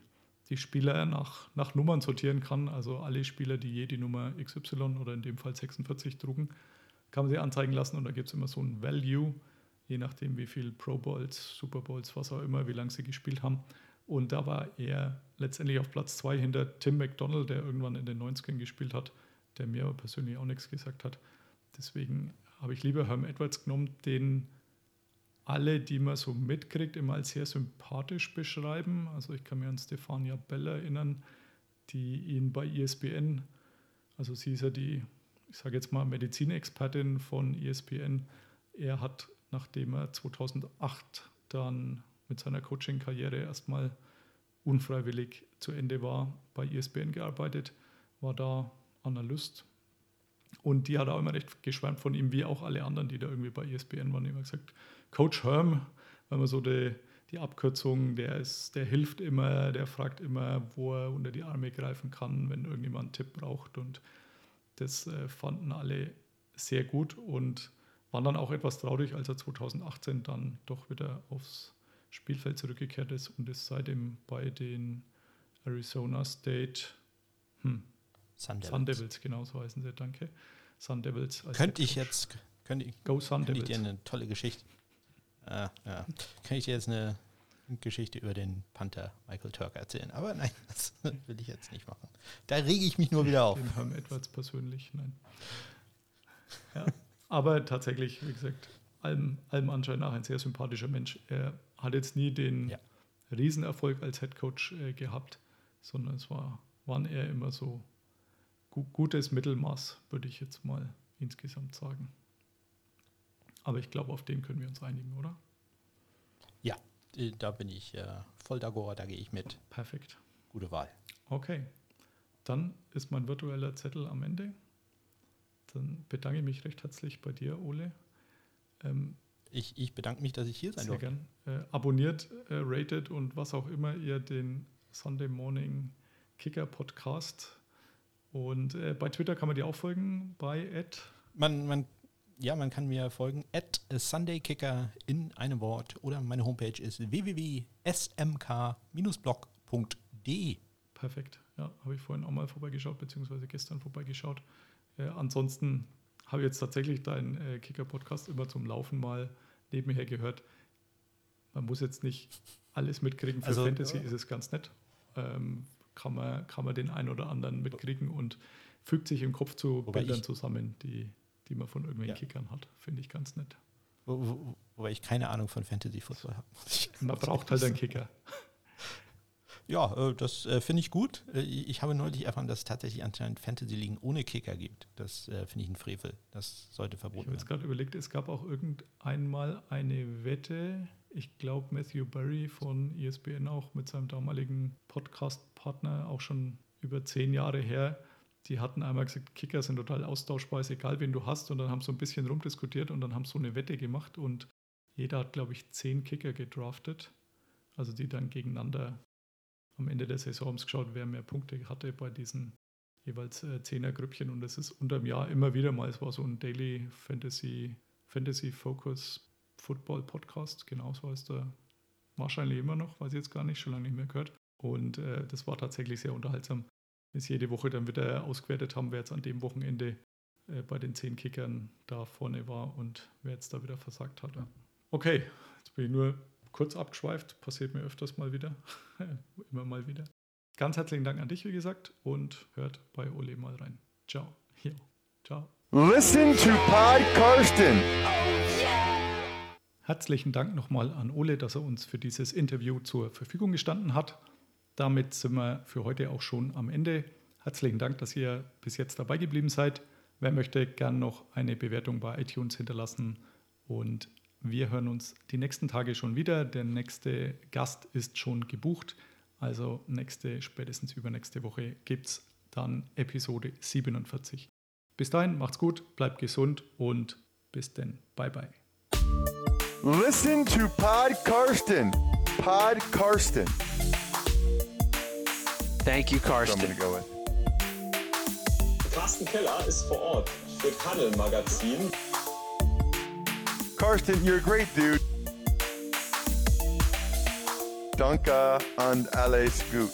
die Spieler nach, nach Nummern sortieren kann. Also alle Spieler, die je die Nummer XY oder in dem Fall 46 trugen, kann man sie anzeigen lassen und da gibt es immer so ein Value, je nachdem wie viel Pro Bowls, Super Bowls, was auch immer, wie lange sie gespielt haben. Und da war er letztendlich auf Platz zwei hinter Tim McDonald, der irgendwann in den 90ern gespielt hat, der mir aber persönlich auch nichts gesagt hat. Deswegen habe ich lieber Herm Edwards genommen, den alle, die man so mitkriegt, immer als sehr sympathisch beschreiben. Also ich kann mir an Stefania Bell erinnern, die ihn bei ESPN, also sie ist ja die, ich sage jetzt mal, Medizinexpertin von ESPN. Er hat, nachdem er 2008 dann mit seiner Coaching-Karriere erstmal unfreiwillig zu Ende war, bei ESPN gearbeitet, war da Analyst. Und die hat auch immer recht geschwärmt von ihm, wie auch alle anderen, die da irgendwie bei ESPN waren. Immer gesagt, Coach Herm, wenn man so die, die Abkürzung, der, ist, der hilft immer, der fragt immer, wo er unter die Arme greifen kann, wenn irgendjemand einen Tipp braucht. Und das äh, fanden alle sehr gut und waren dann auch etwas traurig, als er 2018 dann doch wieder aufs Spielfeld zurückgekehrt ist und ist seitdem bei den Arizona State hm, Sun Devils. Sun Devils, genau so heißen sie, danke. Sun Devils. Könnte ich jetzt, könnte, ich- Go Sun könnte ich dir eine tolle Geschichte, äh, ja, kann ich dir jetzt eine Geschichte über den Panther Michael Turk erzählen. Aber nein, das will ich jetzt nicht machen. Da rege ich mich nur wieder auf. Den Herm Edwards persönlich, nein. Ja, aber tatsächlich, wie gesagt, allem, allem Anschein nach ein sehr sympathischer Mensch. Er hat jetzt nie den Ja. Riesenerfolg als Head Coach äh, gehabt, sondern es war, waren eher immer so gu gutes Mittelmaß, würde ich jetzt mal insgesamt sagen. Aber ich glaube, auf den können wir uns einigen, oder? Ja, da bin ich äh, voll d'accord, da gehe ich mit. Perfekt. Gute Wahl. Okay, dann ist mein virtueller Zettel am Ende. Dann bedanke ich mich recht herzlich bei dir, Ole. Ähm, Ich, ich bedanke mich, dass ich hier sein sehr durfte. gern. Äh, abonniert, äh, ratet und was auch immer ihr den Sunday Morning Kicker Podcast. Und äh, bei Twitter kann man dir auch folgen, bei Ed. Man, man, ja, man kann mir folgen at SundayKicker in einem Wort oder meine Homepage ist www.smk-blog.de. Perfekt. Ja, habe ich vorhin auch mal vorbeigeschaut, beziehungsweise gestern vorbeigeschaut. Äh, ansonsten habe ich jetzt tatsächlich deinen äh, Kicker-Podcast immer zum Laufen mal nebenher gehört. Man muss jetzt nicht alles mitkriegen. Für Also, Fantasy ist es ganz nett. Ähm, kann man, kann man den einen oder anderen mitkriegen und fügt sich im Kopf zu Wobei Bildern zusammen, die, die man von irgendwelchen Ja. Kickern hat. Finde ich ganz nett. Wo, wo, wobei ich keine Ahnung von Fantasy Football habe. Man braucht halt einen Kicker. Ja, äh, das äh, finde ich gut. Äh, ich habe neulich erfahren, dass es tatsächlich anscheinend Fantasy-Ligen ohne Kicker gibt. Das finde ich ein Frevel. Das sollte Ich verboten habe jetzt werden. gerade überlegt, es gab auch irgendeinmal eine Wette, ich glaube Matthew Barry von ESPN auch mit seinem damaligen Podcast-Partner, auch schon über zehn Jahre her, die hatten einmal gesagt, Kicker sind total austauschbar, ist egal, wen du hast. Und dann haben sie so ein bisschen rumdiskutiert und dann haben sie so eine Wette gemacht und jeder hat, glaube ich, zehn Kicker gedraftet. Also die dann gegeneinander am Ende der Saison haben geschaut, wer mehr Punkte hatte bei diesen jeweils äh, Zehnergrüppchen und es ist unterm Jahr immer wieder mal, es war so ein Daily Fantasy, Fantasy Focus Football Podcast, genau so heißt er wahrscheinlich immer noch, weiß ich jetzt gar nicht, schon lange nicht mehr gehört. Und äh, das war tatsächlich sehr unterhaltsam, bis jede Woche dann wieder ausgewertet haben, wer jetzt an dem Wochenende äh, bei den zehn Kickern da vorne war und wer jetzt da wieder versagt hat. Okay, jetzt bin ich nur kurz abgeschweift, passiert mir öfters mal wieder, immer mal wieder. Ganz herzlichen Dank an dich, wie gesagt, und hört bei Ole mal rein. Ciao. Jo. Ciao. Listen to Pod Karsten. Herzlichen Dank nochmal an Ole, dass er uns für dieses Interview zur Verfügung gestanden hat. Damit sind wir für heute auch schon am Ende. Herzlichen Dank, dass ihr bis jetzt dabei geblieben seid. Wer möchte, gern noch eine Bewertung bei iTunes hinterlassen. Und wir hören uns die nächsten Tage schon wieder. Der nächste Gast ist schon gebucht. Also nächste, spätestens übernächste Woche gibt es dann Episode 47. Bis dahin, macht's gut, bleibt gesund und bis denn. Bye bye. Listen to Pod Karsten. Pod Karsten. Thank you, So I'm Karsten. going to go with. Carsten Keller ist vor Ort für Paddel Magazin. Karsten, you're a great dude. Danke und alles gut.